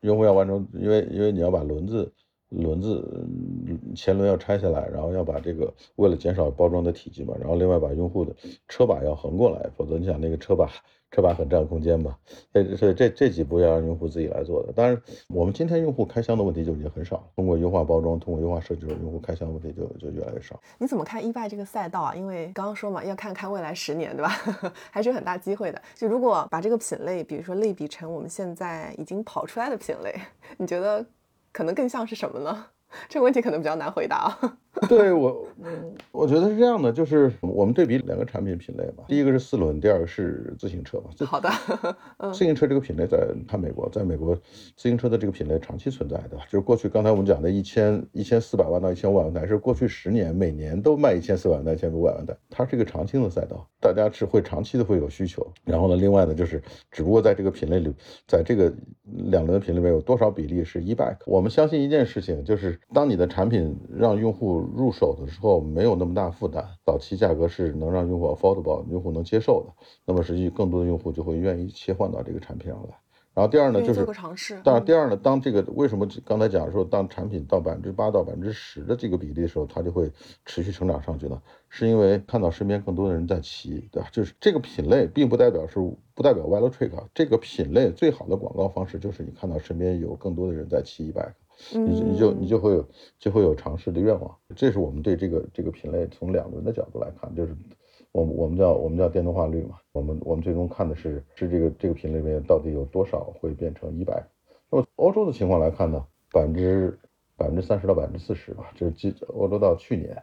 Speaker 2: 用户要完成，因为因为你要把轮子轮子前轮要拆下来，然后要把这个为了减少包装的体积嘛，然后另外把用户的车把要横过来，否则你想那个车把 车把很占空间嘛，所以所以这这几步要让用户自己来做的。当然，我们今天用户开箱的问题就已经很少，通过优化包装，通过优化设计，用户开箱问题就就越来越少。
Speaker 1: 你怎么看易拜这个赛道啊？因为刚刚说嘛，要看看未来十年，对吧？还是有很大机会的。就如果把这个品类，比如说类比成我们现在已经跑出来的品类，你觉得可能更像是什么呢？这个问题可能比较难回答啊。
Speaker 2: 对我，嗯我觉得是这样的，就是我们对比两个产品品类吧，第一个是四轮，第二个是自行车嘛。
Speaker 1: 好的，嗯
Speaker 2: 自行车这个品类在看美国，在美国自行车的这个品类长期存在的，就是过去刚才我们讲的一千一千四百万到一千五百万台，是过去十年每年都卖一千四百万到一千五百万台，它是一个长青的赛道，大家是会长期的会有需求。然后呢，另外呢就是，只不过在这个品类里，在这个两轮的品类里面有多少比例是 e-bike？我们相信一件事情，就是当你的产品让用户入手的时候没有那么大负担，早期价格是能让用户 affordable，用户能接受的，那么实际更多的用户就会愿意切换到这个产品上来。然后第二呢，就是
Speaker 1: 愿意做个尝试
Speaker 2: 当然，
Speaker 1: 嗯
Speaker 2: 第二呢，当这个为什么刚才讲说，当产品到百分之八到百分之十的这个比例的时候，它就会持续成长上去呢？是因为看到身边更多的人在骑，对吧？就是这个品类，并不代表是不代表 w e l o Trick 啊，这个品类最好的广告方式就是你看到身边有更多的人在骑一 bike，你你就你就会有就会有尝试的愿望。这是我们对这个这个品类从两轮的角度来看，就是我们我们叫我们叫电动化率嘛，我们我们最终看的是是这个这个品类里面到底有多少会变成一百。那么欧洲的情况来看呢，百分之百分之三十到百分之四十吧，就是基欧洲到去年。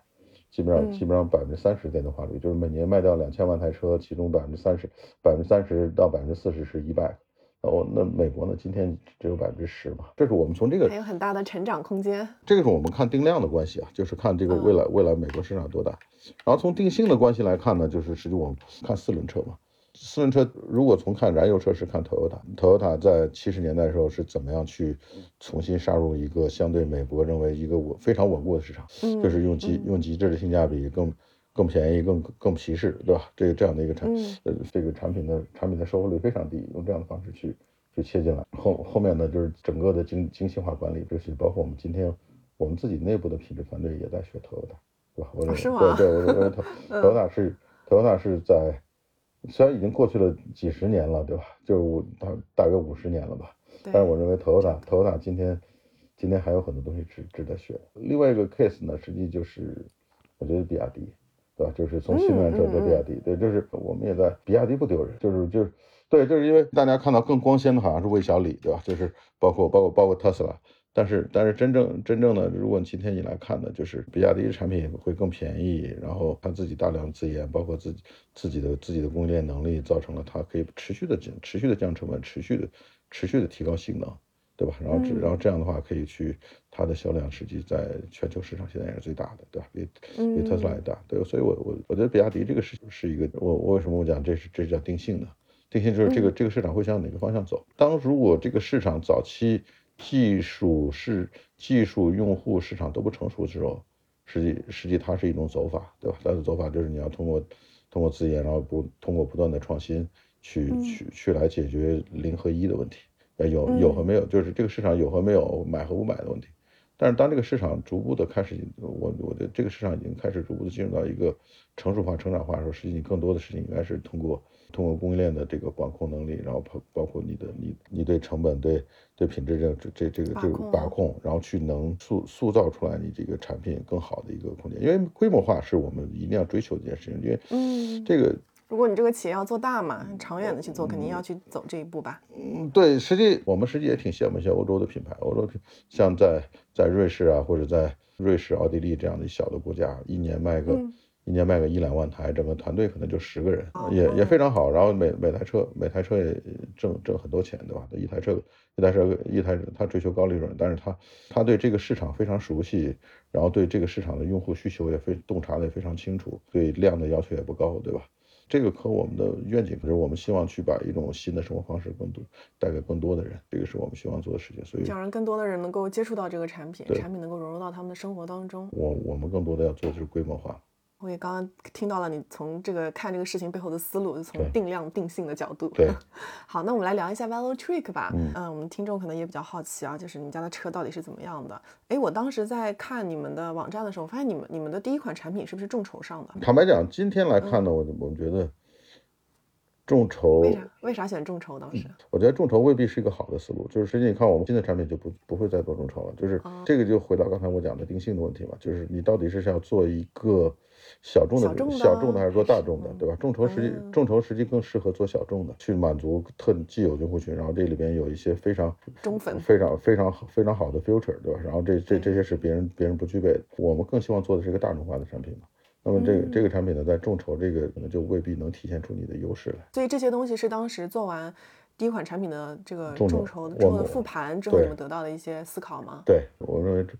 Speaker 2: 基本上
Speaker 1: 嗯
Speaker 2: 基本上百分之三十电动化率，就是每年卖掉两千万台车，其中百分之三十百分之三十到百分之四十是 e-bike。那我那美国呢，今天只有百分之十嘛，这是我们从这个
Speaker 1: 还有很大的成长空间。
Speaker 2: 这个是我们看定量的关系啊，就是看这个未来未来美国市场多大。然后从定性的关系来看呢，就是实际我们看四轮车嘛。四轮车如果从看燃油车是看 Toyota，Toyota 在七十年代的时候是怎么样去重新杀入一个相对美国认为一个稳非常稳固的市场，
Speaker 1: 嗯
Speaker 2: 就是用极用极致的性价比更更便宜更更皮实，对吧？这个这样的一个产
Speaker 1: 嗯
Speaker 2: 呃这个产品的产品的售后率非常低，用这样的方式去去切进来。后后面呢就是整个的精精细化管理，这是包括我们今天我们自己内部的品质团队也在学 Toyota，对吧？我认为对对，我认为 Toyota 是 Toyota 是在虽然已经过去了几十年了，对吧？就是五大大约五十年了吧。但是我认为 Toyota Toyota 今天今天还有很多东西值值得学。另外一个 case 呢，实际就是我觉得比亚迪，对吧？就是从新能源车到比亚迪，对，就是我们也在比亚迪不丢人，就是就是对，就是因为大家看到更光鲜的好像是魏小李，对吧？就是包括包括包括特斯拉。但是，但是真正真正的，如果你今天你来看呢，就是比亚迪的产品会更便宜，然后它自己大量自研，包括自己自己的自己的供应链能力，造成了它可以持续的降持续的降成本，持续的持续的提高性能，对吧？然后只然后这样的话可以去它的销量实际在全球市场现在也是最大的，对吧？比比特斯拉也大，对，所以我我我觉得比亚迪这个是是一个，我我为什么我讲这是这叫定性的，定性就是这个这个市场会向哪个方向走。当如果这个市场早期技术是技术用户市场都不成熟的时候，实际实际它是一种走法，对吧？它的走法就是你要通过通过自研，然后不通过不断的创新去去去来解决零和一的问题，呃有有和没有，就是这个市场有和没有，买和不买的问题。但是当这个市场逐步的开始，我我的这个市场已经开始逐步的进入到一个成熟化、成长化的时候，实际你更多的事情应该是通过通过供应链的这个管控能力，然后包包括你的你你对成本、对对品质这这这这个这个把控，然后去能塑塑造出来你这个产品更好的一个空间。因为规模化是我们一定要追求的一件事情，因为
Speaker 1: 嗯，
Speaker 2: 这个
Speaker 1: 如果你这个企业要做大嘛，长远的去做，肯定要去走这一步吧。
Speaker 2: 嗯，对，实际我们实际也挺羡慕一些欧洲的品牌，欧洲品像在在瑞士啊，或者在瑞士、奥地利这样的小的国家，一年卖个、
Speaker 1: 嗯
Speaker 2: 一年卖个一两万台，整个团队可能就十个人，
Speaker 1: 哦
Speaker 2: 也也非常好。然后每每台车每台车也挣挣很多钱，对吧？一台车一台车一台他追求高利润，但是他他对这个市场非常熟悉，然后对这个市场的用户需求也非洞察的也非常清楚，对量的要求也不高，对吧？这个和我们的愿景就是我们希望去把一种新的生活方式更多带给更多的人，这个是我们希望做的事情。所以
Speaker 1: 想让更多的人能够接触到这个产品，产品能够融入到他们的生活当中。
Speaker 2: 我我们更多的要做的就是规模化。
Speaker 1: 我也刚刚听到了你从这个看这个事情背后的思路，就从定量定性的角度。
Speaker 2: 对，
Speaker 1: 好，那我们来聊一下 Velo Trick 吧。
Speaker 2: 嗯
Speaker 1: 我们听众可能也比较好奇啊，就是你们家的车到底是怎么样的？哎，我当时在看你们的网站的时候，我发现你们你们的第一款产品是不是众筹上的？
Speaker 2: 坦白讲，今天来看呢，我我们觉得众筹
Speaker 1: 为，啥为啥选众筹？当时
Speaker 2: 我觉得众筹未必是一个好的思路。就是实际你看我们新的产品就不不会再做众筹了，就是
Speaker 1: 哦
Speaker 2: 这个就回到刚才我讲的定性的问题嘛，就是你到底是要做一个小众的
Speaker 1: 小众的
Speaker 2: 还是做大众的对吧？众筹实际
Speaker 1: 嗯
Speaker 2: 众筹实际更适合做小众的，去满足特既有用户群，然后这里边有一些非常
Speaker 1: 中粉
Speaker 2: 非常非常非常好的 future，对吧？然后这这这些是别人别人不具备的，我们更希望做的是一个大众化的产品嘛。那么这个
Speaker 1: 嗯
Speaker 2: 这个产品呢，在众筹这个可能就未必能体现出你的优势来。
Speaker 1: 所以这些东西是当时做完第一款产品的这个
Speaker 2: 众筹
Speaker 1: 众筹之后的复盘之后，你们得到的一些思考吗？
Speaker 2: 对我认为众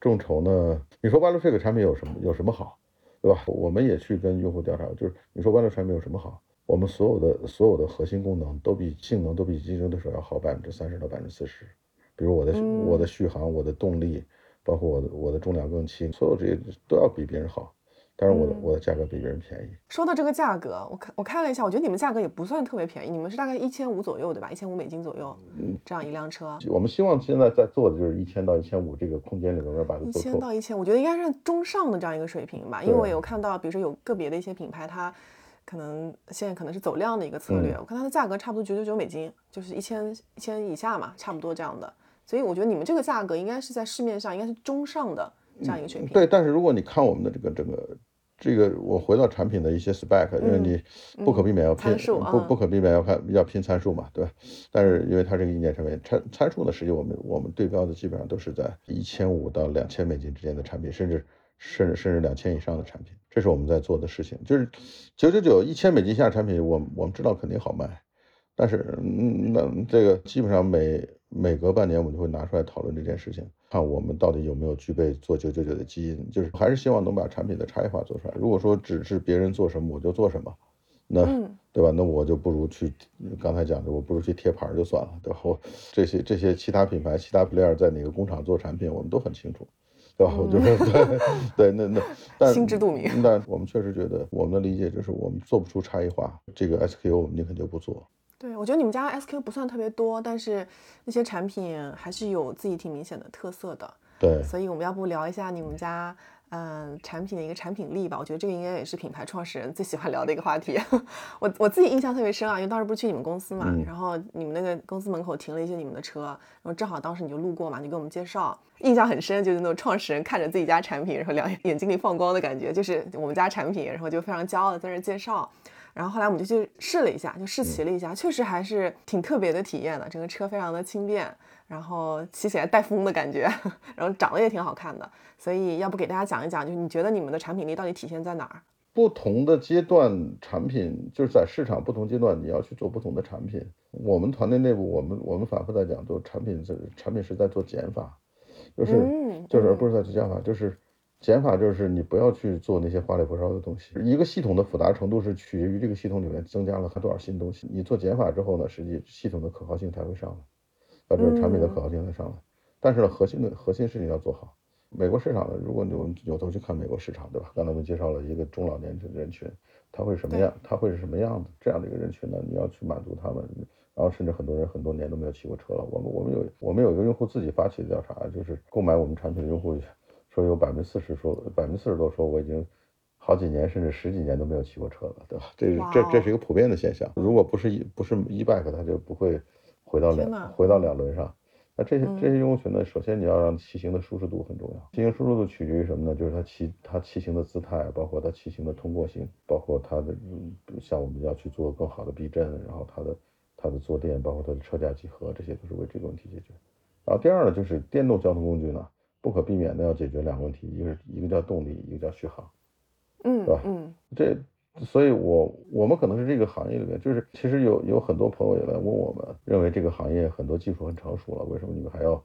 Speaker 2: 众筹呢，你说 Value 这个产品有什么有什么好，对吧？我们也去跟用户调查，就是你说 Value 产品有什么好？我们所有的所有的核心功能都比性能都比竞争对手要好百分之三十到百分之四十，比如我的、
Speaker 1: 嗯
Speaker 2: 我的续航、我的动力，包括我的我的重量更轻，所有这些都要比别人好。但是我的、
Speaker 1: 嗯
Speaker 2: 我的价格比别人便宜，
Speaker 1: 说到这个价格，我看我看了一下，我觉得你们价格也不算特别便宜，你们是大概一千五左右，对吧？一千五美金左右，
Speaker 2: 嗯
Speaker 1: 这样一辆车，
Speaker 2: 我们希望现在在做的就是一千到一千五这个空间里面把它
Speaker 1: 一千。到一千，我觉得应该是中上的这样一个水平吧。因为我有看到，比如说有个别的一些品牌，它可能现在可能是走量的一个策略，
Speaker 2: 嗯
Speaker 1: 我看它的价格差不多九九九美金，就是一千一千以下嘛，差不多这样的。所以我觉得你们这个价格应该是在市面上应该是中上的这样一个水平。
Speaker 2: 对，但是如果你看我们的这个整个这个，我回到产品的一些 spec，因为你不可避免要拼，
Speaker 1: 嗯参数
Speaker 2: 不
Speaker 1: 嗯
Speaker 2: 不可避免要看要拼参数嘛，对吧？但是因为它是个硬件产品，参参数呢，实际我们我们对标的基本上都是在一千五到两千美金之间的产品，甚至甚至甚至两千以上的产品，这是我们在做的事情。就是九九九一千美金以下的产品，我我们知道肯定好卖，但是嗯，那这个基本上每每隔半年我们就会拿出来讨论这件事情，看我们到底有没有具备做九九九的基因，就是还是希望能把产品的差异化做出来。如果说只是别人做什么我就做什么，那、
Speaker 1: 嗯
Speaker 2: 对吧？那我就不如去刚才讲的，我不如去贴牌儿就算了，对吧？我这些这些其他品牌、其他 player 在哪个工厂做产品，我们都很清楚。对吧？我就是对 对，那那，但
Speaker 1: 心知肚明。
Speaker 2: 但我们确实觉得，我们的理解就是，我们做不出差异化，这个 SKU 我们宁肯就不做。
Speaker 1: 对，我觉得你们家 SQ 不算特别多，但是那些产品还是有自己挺明显的特色的。
Speaker 2: 对，
Speaker 1: 所以我们要不聊一下你们家嗯，产品的一个产品力吧，我觉得这个应该也是品牌创始人最喜欢聊的一个话题。我我自己印象特别深啊，因为当时不是去你们公司嘛，然后你们那个公司门口停了一些你们的车，然后正好当时你就路过嘛，你给我们介绍，印象很深，就是那种创始人看着自己家产品，然后两眼睛里放光的感觉，就是我们家产品，然后就非常骄傲的在那介绍。然后后来我们就去试了一下，就试骑了一下，确实还是挺特别的体验的，整个车非常的轻便。然后骑起来带风的感觉，然后长得也挺好看的，所以要不给大家讲一讲，就是你觉得你们的产品力到底体现在哪儿？
Speaker 2: 不同的阶段产品就是在市场不同阶段你要去做不同的产品。我们团队内部，我们我们反复在讲，做产品是产品是在做减法，就是就是而不是在做加法，就是减法就是你不要去做那些花里胡哨的东西。一个系统的复杂程度是取决于这个系统里面增加了多少新东西。你做减法之后呢，实际系统的可靠性才会上来。啊这个产品的可靠性才上来，但是呢，核心的核心事情要做好。美国市场呢，如果你们扭头去看美国市场，对吧？刚才我们介绍了一个中老年人群，他会什么样？他会是什么样子？这样的一个人群呢，你要去满足他们。然后甚至很多人很多年都没有骑过车了。我们我们有我们有一个用户自己发起的调查，就是购买我们产品的用户说有百分之四十说百分之四十多说我已经好几年甚至十几年都没有骑过车了，对吧？这是这这是一个普遍的现象。如果不是一不是 e bike，它就不会。回到两回到两轮上，那这些这些用户群呢？首先你要让骑行的舒适度很重要。骑行舒适度取决于什么呢？就是它骑它骑行的姿态，包括它骑行的通过性，包括它的像我们要去做更好的避震，然后它的它的坐垫，包括它的车架几何，这些都是为这个问题解决。然后第二呢，就是电动交通工具呢，不可避免的要解决两个问题，一个是一个叫动力，一个叫续航，
Speaker 1: 嗯，
Speaker 2: 是吧？
Speaker 1: 嗯，
Speaker 2: 这。所以，我我们可能是这个行业里面，就是其实有有很多朋友也来问我们，认为这个行业很多技术很成熟了，为什么你们还要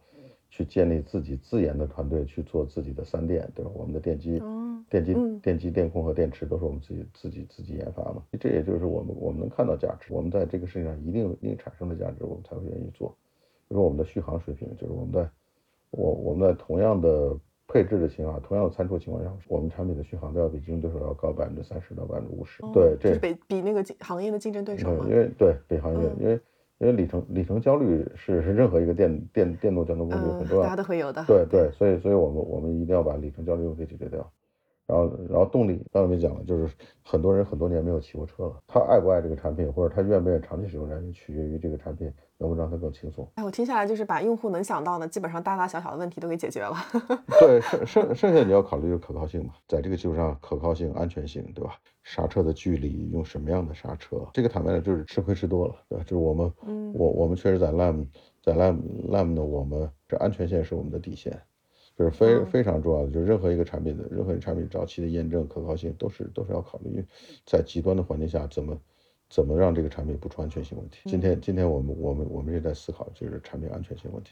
Speaker 2: 去建立自己自研的团队去做自己的三电，对吧？我们的电机、电机、电机、电控和电池都是我们自己自己自己研发嘛，这也就是我们我们能看到价值，我们在这个世界上一定一定产生的价值，我们才会愿意做。比如说我们的续航水平，就是我们在我我们在同样的。配置的情况，同样的参数情况下，我们产品的续航都要比竞争对手要高百分之三十到百分之五十。对，这是
Speaker 1: 比比那个行业的竞争对手
Speaker 2: 因为对比行业，因为因为里程里程焦虑是是任何一个电电电动交通工具很重要，
Speaker 1: 大家都会有的。
Speaker 2: 对对，所以所以我们我们一定要把里程焦虑问题解决掉。然后，然后动力，刚才没讲了，就是很多人很多年没有骑过车了，他爱不爱这个产品，或者他愿不愿意长期使用产品，取决于这个产品能不能让他更轻松。
Speaker 1: 哎，我听下来就是把用户能想到的，基本上大大小小的问题都给解决了。
Speaker 2: 对，剩剩剩下你要考虑就是可靠性嘛，在这个基础上，可靠性、安全性，对吧？刹车的距离，用什么样的刹车？这个坦白的就是吃亏吃多了，对吧？就是我们，嗯，我我们确实在 Lam，在 Lam Lam 呢，我们这安全线是我们的底线。就是非非常重要的，就是任何一个产品的任何一个产品早期的验证可靠性都是都是要考虑，在极端的环境下怎么怎么让这个产品不出安全性问题。今天今天我们我们我们也在思考就是产品安全性问题。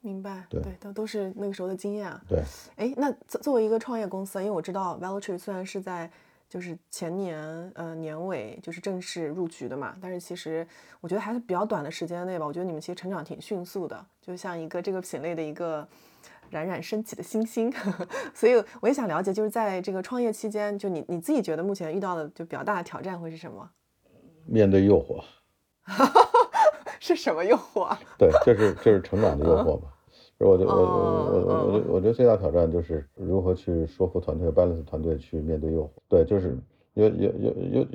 Speaker 1: 明白，对，都都是那个时候的经验啊。
Speaker 2: 对，
Speaker 1: 哎，那作作为一个创业公司，因为我知道 v a l u t r e 虽然是在就是前年呃年尾就是正式入局的嘛，但是其实我觉得还是比较短的时间内吧，我觉得你们其实成长挺迅速的，就像一个这个品类的一个。冉冉升起的星星，所以我也想了解，就是在这个创业期间，就你你自己觉得目前遇到的就比较大的挑战会是什么？
Speaker 2: 面对诱惑，
Speaker 1: 是什么诱惑？
Speaker 2: 对，这是这是成长的诱惑嘛。我就我我我我我我觉得最大挑战就是如何去说服团队、balance 团队去面对诱惑。对，就是尤尤尤尤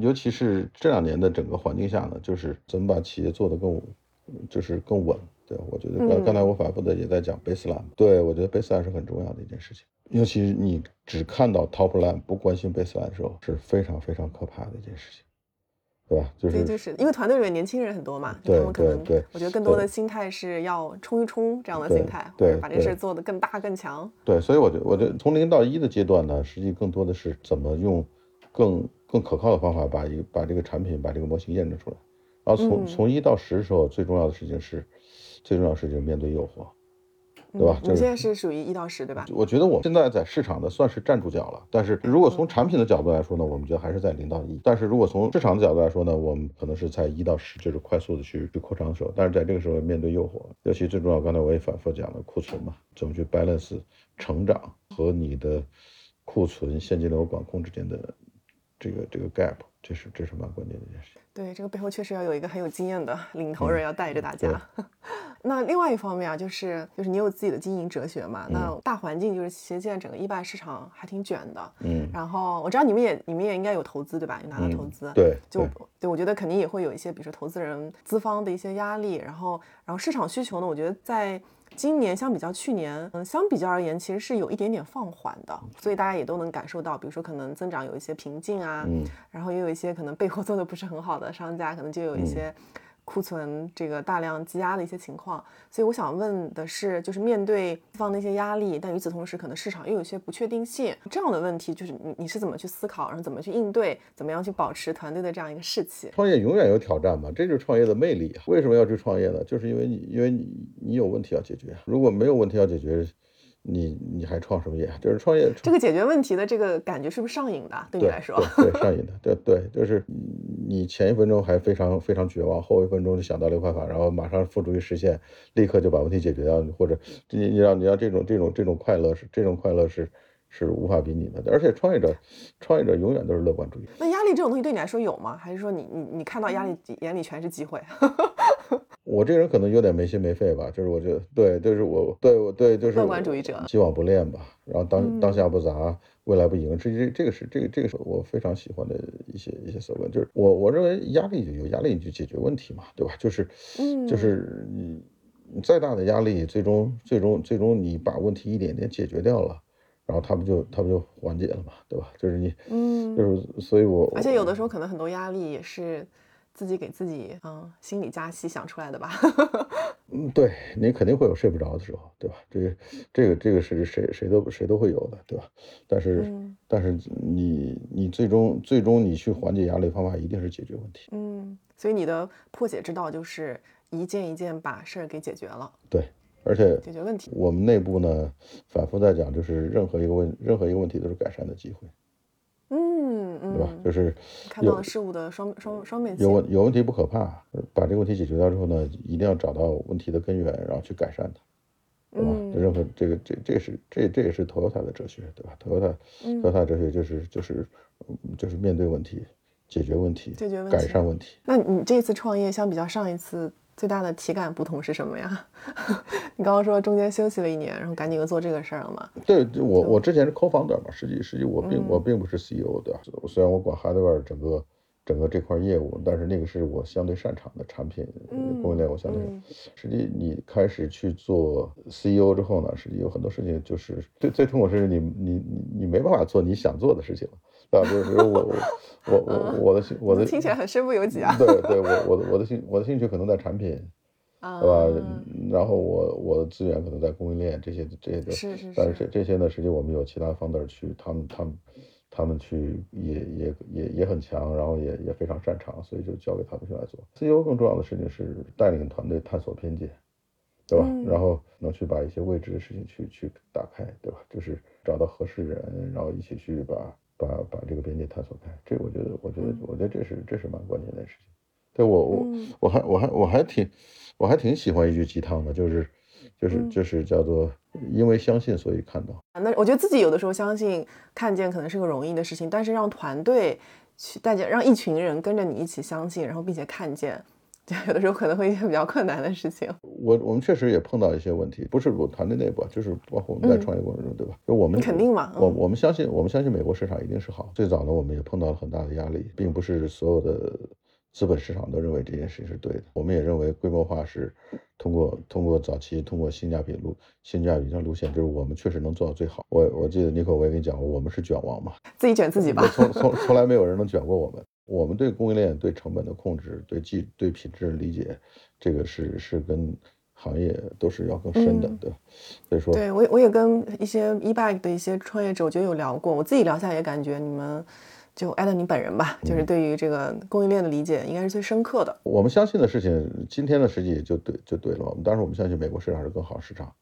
Speaker 2: 尤其是这两年的整个环境下呢，就是怎么把企业做得更就是更稳。对，我觉得刚刚才我反复的也在讲 baseline，对我觉得 baseline 是很重要的一件事情，尤其是你只看到 top line 不关心 baseline 的时候，是非常非常可怕的一件事情，对吧？就是
Speaker 1: 就是因为团队里面年轻人很多嘛，
Speaker 2: 他
Speaker 1: 们可能
Speaker 2: 对，
Speaker 1: 我觉得更多的心态是要冲一冲这样的心态，
Speaker 2: 对，
Speaker 1: 把这事做得更大更强。
Speaker 2: 对，所以我觉得我觉得从零到一的阶段呢，实际更多的是怎么用更更可靠的方法把一个把这个产品把这个模型验证出来，然后从从一到十的时候，最重要的事情是。最重要是就面对诱惑，对吧？
Speaker 1: 我们现在是属于一到十，对吧？
Speaker 2: 我觉得我现在在市场的算是站住脚了。但是如果从产品的角度来说呢，我们觉得还是在零到一。但是如果从市场的角度来说呢，我们可能是在一到十，就是快速的去去扩张的时候。但是在这个时候面对诱惑，尤其最重要，刚才我也反复讲了库存嘛，怎么去 balance 成长和你的库存现金流管控之间的这个这个 gap，这是这是蛮关键的一件事情。
Speaker 1: 对，这个背后确实要有一个很有经验的领头人要带着大家。那另外一方面啊，就是就是你有自己的经营哲学嘛。那大环境就是其实现在整个一拜市场还挺卷的。
Speaker 2: 嗯，
Speaker 1: 然后我知道你们也你们也应该有投资对吧？有拿到投资。
Speaker 2: 对，
Speaker 1: 就
Speaker 2: 对
Speaker 1: 对我觉得肯定也会有一些，比如说投资人资方的一些压力，然后然后市场需求呢，我觉得在今年相比较去年，嗯，相比较而言，其实是有一点点放缓的，所以大家也都能感受到，比如说可能增长有一些瓶颈啊，
Speaker 2: 嗯。
Speaker 1: 然后也有一些可能背后做的不是很好的商家，可能就有一些库存这个大量积压的一些情况。所以我想问的是，就是面对方的一些压力，但与此同时，可能市场又有一些不确定性，这样的问题，就是你你是怎么去思考，然后怎么去应对，怎么样去保持团队的这样一个士气？
Speaker 2: 创业永远有挑战嘛，这就是创业的魅力。为什么要去创业呢？就是因为你因为你你有问题要解决，如果没有问题要解决，你你还创什么业？就是创业
Speaker 1: 这个解决问题的这个感觉是不是上瘾的？对你来说，
Speaker 2: 对对上瘾的，对对，就是你前一分钟还非常非常绝望，后一分钟就想到了一个办法，然后马上付诸于实现，立刻就把问题解决掉，或者你你让你让这种这种这种快乐是这种快乐是是无法比拟的，而且创业者创业者永远都是乐观主义。
Speaker 1: 那压力这种东西对你来说有吗？还是说你你你看到压力眼里全是机会？
Speaker 2: 我这个人可能有点没心没肺吧，就是我觉得对，就是我对我对就是
Speaker 1: 乐观主义者
Speaker 2: 既往不恋吧，然后当
Speaker 1: 嗯。
Speaker 2: 当下不杂，未来不迎，这这这个是这个这个是我非常喜欢的一些一些 slogan，就是我我认为压力有压力你就解决问题嘛，对吧？就是
Speaker 1: 嗯。
Speaker 2: 就是你你再大的压力，最终最终最终你把问题一点点解决掉了，然后他们就他们就缓解了嘛，对吧？就是你
Speaker 1: 嗯，
Speaker 2: 就是所以我
Speaker 1: 而且有的时候可能很多压力也是自己给自己嗯心理加戏想出来的吧。
Speaker 2: 嗯，对你肯定会有睡不着的时候，对吧？这个这个这个是谁谁都谁都会有的，对吧？但是、
Speaker 1: 嗯
Speaker 2: 但是你你最终最终你去缓解压力的方法一定是解决问题，
Speaker 1: 嗯，所以你的破解之道就是一件一件把事儿给解决了，
Speaker 2: 对，而且
Speaker 1: 解决问题。
Speaker 2: 我们内部呢反复在讲，就是任何一个问任何一个问题都是改善的机会，
Speaker 1: 嗯
Speaker 2: 对吧？
Speaker 1: 嗯，
Speaker 2: 就是
Speaker 1: 看到了事物的双双双面性
Speaker 2: 有。问有问题不可怕，把这个问题解决掉之后呢，一定要找到问题的根源，然后去改善它。对吧？
Speaker 1: 嗯
Speaker 2: 任何这个这这是这这也是 Toyota 的哲学，对吧？Toyota
Speaker 1: 嗯
Speaker 2: Toyota 哲学就是就是嗯就是面对问题，解决问题，
Speaker 1: 解决问题
Speaker 2: 改善问题。
Speaker 1: 那你这次创业相比较上一次最大的体感不同是什么呀？你刚刚说中间休息了一年，然后赶紧又做这个事儿了嘛？
Speaker 2: 对，就我我之前是 co-founder 嘛，实际实际我并、
Speaker 1: 嗯
Speaker 2: 我并不是 CEO 对吧？虽然我管 hardware 整个整个这块业务，但是那个是我相对擅长的产品
Speaker 1: 嗯
Speaker 2: 供应链，我相对
Speaker 1: 嗯
Speaker 2: 实际你开始去做 CEO 之后呢，实际有很多事情就是最最痛苦是你你你你没办法做你想做的事情了，对吧？比如比如我我我我我的兴我的
Speaker 1: 听起来很身不由己啊。
Speaker 2: 对对，我我的我的兴我的兴趣可能在产品，
Speaker 1: 啊
Speaker 2: 对吧？然后我我的资源可能在供应链，这些这些的，
Speaker 1: 是是
Speaker 2: 但是
Speaker 1: 是
Speaker 2: 这这些呢，实际我们有其他 founder 去，他们他们他们去也也也也很强，然后也也非常擅长，所以就交给他们去来做。CEO 更重要的事情是带领团队探索边界，对吧？
Speaker 1: 嗯
Speaker 2: 然后能去把一些未知的事情去去打开，对吧？就是找到合适人，然后一起去把把把这个边界探索开。这我觉得，我觉得，我觉得这是这是蛮关键的事情。对我我
Speaker 1: 嗯
Speaker 2: 我还我还我还挺我还挺喜欢一句鸡汤的，就是就是
Speaker 1: 嗯
Speaker 2: 就是叫做因为相信所以看到。
Speaker 1: 那我觉得自己有的时候相信看见可能是个容易的事情，但是让团队去大家让一群人跟着你一起相信，然后并且看见，就有的时候可能会一些比较困难的事情。
Speaker 2: 我我们确实也碰到一些问题，不是我团队内部啊，就是包括我们在
Speaker 1: 嗯
Speaker 2: 创业过程中，对吧？就我们
Speaker 1: 肯定嘛
Speaker 2: 我
Speaker 1: 嗯
Speaker 2: 我们相信我们相信美国市场一定是好。最早呢，我们也碰到了很大的压力，并不是所有的资本市场都认为这件事情是对的。我们也认为规模化是通过通过早期通过性价比路性价比上路线，就是我们确实能做到最好。我我记得尼克我也跟你讲过，我们是卷王嘛，
Speaker 1: 自己卷自己吧。
Speaker 2: 从从从来没有人能卷过我们。我们对供应链、对成本的控制、对技、对品质的理解，这个是是跟行业都是要更深的，
Speaker 1: 嗯
Speaker 2: 对吧。所以说，
Speaker 1: 对我我也跟一些 e bike 的一些创业者，我觉得有聊过，我自己聊下也感觉你们就艾特你本人吧，就是对于这个供应链的理解应该是最深刻的。
Speaker 2: 我们相信的事情，今天的实际就对就对了。我们当然我们相信美国市场是更好市场，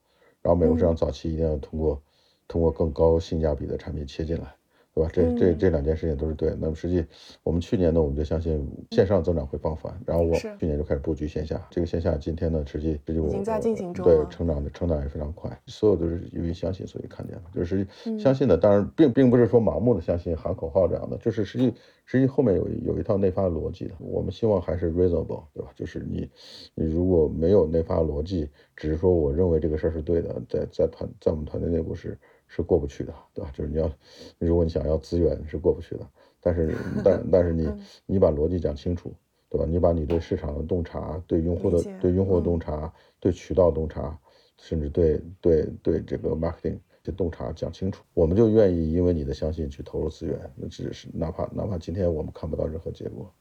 Speaker 2: 然后美国市场早期一定要通过通过更高性价比的产品切进来，对吧？这这这两件事情都是对。那么实际我们去年呢，我们就相信线上增长会放缓，然后我去年就开始布局线下。这个线下今天呢，实际实际我
Speaker 1: 已经在进行中，
Speaker 2: 对成长的成长也非常快。所有都是因为相信，所以看见了。就是实际相信的，当然并并不是说盲目的相信喊口号这样的，就是实际实际后面有有一套内发逻辑的。我们希望还是 reasonable，对吧？就是你你如果没有内发逻辑，只是说我认为这个事儿是对的，在在团在我们团队内部是。是过不去的，对吧？就是你要，如果你想要资源是过不去的。但是，但但是你你把逻辑讲清楚，对吧？你把你对市场的洞察、对用户的对用户的洞察、对渠道洞察，甚至对对对这个 marketing 的洞察讲清楚，我们就愿意因为你的相信去投入资源。那只是哪怕哪怕今天我们看不到任何结果，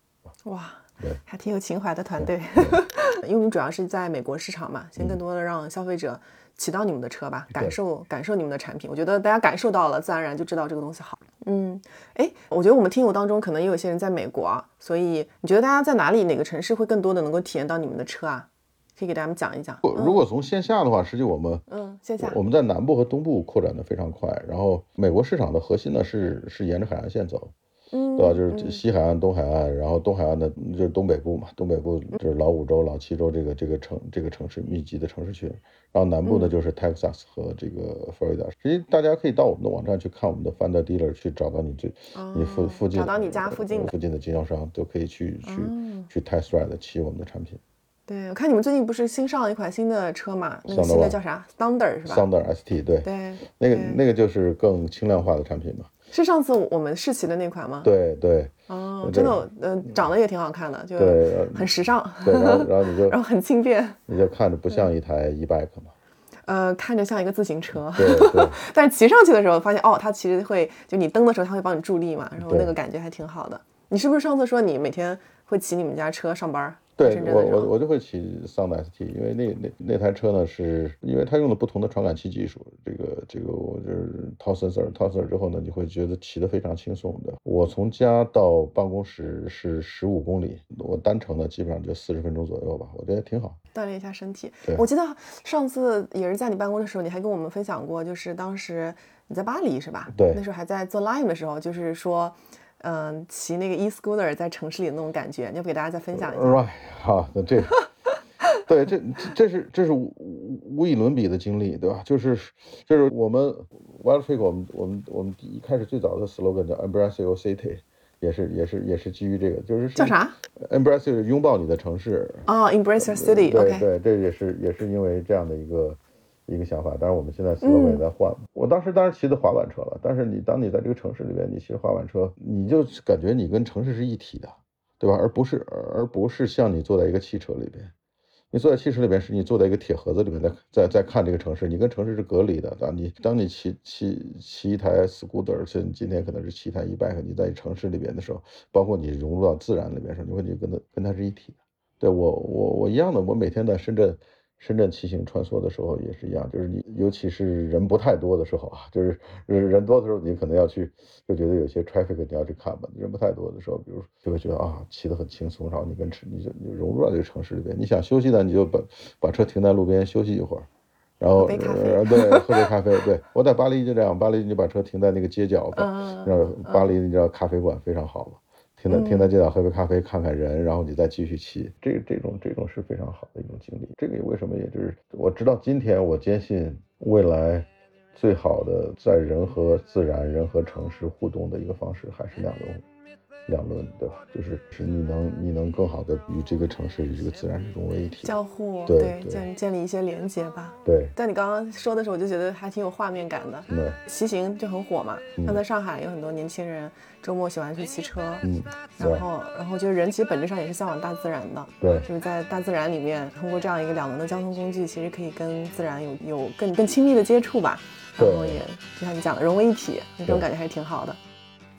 Speaker 1: 哇，
Speaker 2: 对，
Speaker 1: 还挺有情怀的团队。因为我们主要是在美国市场嘛，先更多的让消费者。骑到你们的车吧，感受感受你们的产品。我觉得大家感受到了，自然而然就知道这个东西好。嗯，哎，我觉得我们听友当中可能也有些人在美国啊，所以你觉得大家在哪里哪个城市会更多的能够体验到你们的车啊？可以给大家讲一讲。
Speaker 2: 如果从线下的话，实际我们
Speaker 1: 嗯线下
Speaker 2: 我们在南部和东部扩展的非常快，然后美国市场的核心呢是是沿着海岸线走。
Speaker 1: 嗯，
Speaker 2: 对吧？就是西海岸、东海岸，然后东海岸的就是东北部嘛，东北部就是老五州、老七州这个这个城这个城市密集的城市群，然后南部呢就是 Texas 和这个佛罗里达。实际大家可以到我们的网站去看我们的 f u n d Dealer，去找到你最你附附近
Speaker 1: 找到你家附近
Speaker 2: 附近的经销商，都可以去去去 Test Ride 骑我们的产品。
Speaker 1: 对，我看你们最近不是新上了一款新的车嘛？那个新的叫啥？Thunder 是吧
Speaker 2: ？Thunder ST 对
Speaker 1: 对，
Speaker 2: 那个那个就是更轻量化的产品嘛。
Speaker 1: 是上次我们试骑的那款吗？
Speaker 2: 对对，
Speaker 1: 哦，真的，嗯，长得也挺好看的，就很时尚。
Speaker 2: 对，然后然后你就，
Speaker 1: 然后很轻便，
Speaker 2: 你就看着不像一台 e bike 嘛，
Speaker 1: 呃，看着像一个自行车。
Speaker 2: 对对。
Speaker 1: 但是骑上去的时候，发现哦，它其实会，就你蹬的时候，它会帮你助力嘛，然后那个感觉还挺好的。你是不是上次说你每天会骑你们家车上班？
Speaker 2: 对我我我就会骑桑塔 ST，因为那那那台车呢，是因为它用了不同的传感器技术，这个这个我就是套 sensor 套 sensor 之后呢，你会觉得骑得非常轻松的。我从家到办公室是十五公里，我单程呢基本上就四十分钟左右吧，我觉得挺好，
Speaker 1: 锻炼一下身体。我记得上次也是在你办公的时候，你还跟我们分享过，就是当时你在巴黎是吧？
Speaker 2: 对，
Speaker 1: 那时候还在做 Lime 的时候，就是说。嗯，骑那个 e scooter 在城市里的那种感觉，你要不给大家再分享一下。
Speaker 2: Right，好，那这，对，这这是这是无无以伦比的经历，对吧？就是就是我们 Wild Trip，我们我们我们一开始最早的 slogan 叫 Embrace Your City，也是也是也是基于这个，就是
Speaker 1: 叫啥
Speaker 2: ？Embrace 拥抱你的城市。
Speaker 1: 哦，Embrace Your City。
Speaker 2: 对对，这也是也是因为这样的一个。一个想法，当然我们现在思路也在换。我当时当然骑的滑板车了，但是你当你在这个城市里边，你骑滑板车，你就感觉你跟城市是一体的，对吧？而不是而不是像你坐在一个汽车里边，你坐在汽车里边是你坐在一个铁盒子里面在在在看这个城市，你跟城市是隔离的。当你当你骑骑骑一台 scooter，而且你今天可能是骑一台 e bike，你在城市里边的时候，包括你融入到自然里边时候，你会觉得跟它跟它是一体的。对我我我一样的，我每天在深圳。深圳骑行穿梭的时候也是一样，就是你尤其是人不太多的时候啊，就是人多的时候，你可能要去，就觉得有些 traffic 你要去看嘛。人不太多的时候，比如就会觉得啊，骑得很轻松，然后你跟你就你融入到这个城市里边。你想休息呢，你就把把车停在路边休息一会儿，然后呃对喝杯咖啡。对我在巴黎就这样，巴黎你把车停在那个街角吧，然后巴黎你知道咖啡馆非常好嘛。停在停在街道喝杯咖啡，看看人，然后你再继续骑，这这种这种是非常好的一种经历。这个为什么？也就是我直到今天我坚信未来最好的在人和自然、人和城市互动的一个方式还是两轮。两轮对吧？就是是你能你能更好的与这个城市与这个自然融为一体，
Speaker 1: 交互
Speaker 2: 对
Speaker 1: 建建立一些连接吧。
Speaker 2: 对。
Speaker 1: 但你刚刚说的时候，我就觉得还挺有画面感的。
Speaker 2: 对。
Speaker 1: 骑行就很火嘛，像在上海有很多年轻人周末喜欢去骑车。
Speaker 2: 嗯。
Speaker 1: 然后然后就是人其实本质上也是向往大自然的。
Speaker 2: 对。
Speaker 1: 就是在大自然里面，通过这样一个两轮的交通工具，其实可以跟自然有有更更亲密的接触吧。然后也就像你讲的融为一体，那种感觉还是挺好的。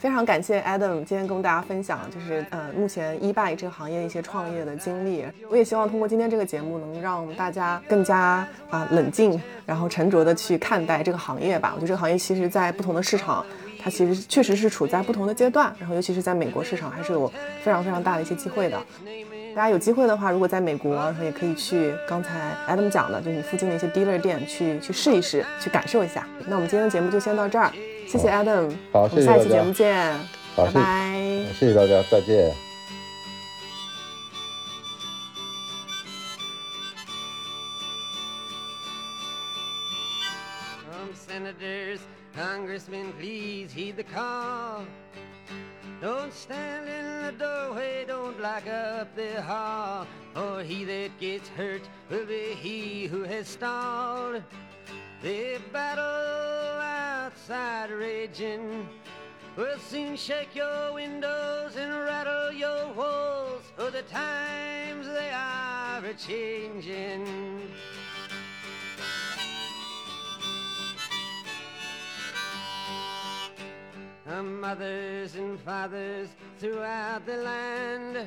Speaker 1: 非常感谢 Adam 今天跟大家分享，就是呃目前 eBay 这个行业一些创业的经历。我也希望通过今天这个节目，能让大家更加啊冷静，然后沉着的去看待这个行业吧。我觉得这个行业其实在不同的市场，它其实确实是处在不同的阶段，然后尤其是在美国市场，还是有非常非常大的一些机会的。大家有机会的话，如果在美国，然后也可以去刚才 Adam 讲的，就是你附近的一些 dealer 店去去试一试，去感受一下。那我们今天的节目就先到这儿，谢谢 Adam，
Speaker 2: 好，
Speaker 1: 我们下期节目见，
Speaker 2: 拜
Speaker 1: 拜，
Speaker 2: 谢谢大家，再见。
Speaker 3: senators, congressmen, please heed the call. Don't stand in the doorway, don't block up the hall, for he that gets hurt will be he who has stalled. The battle outside raging will soon shake your windows and rattle your walls, for the times they are a changing. mothers and fathers throughout the land.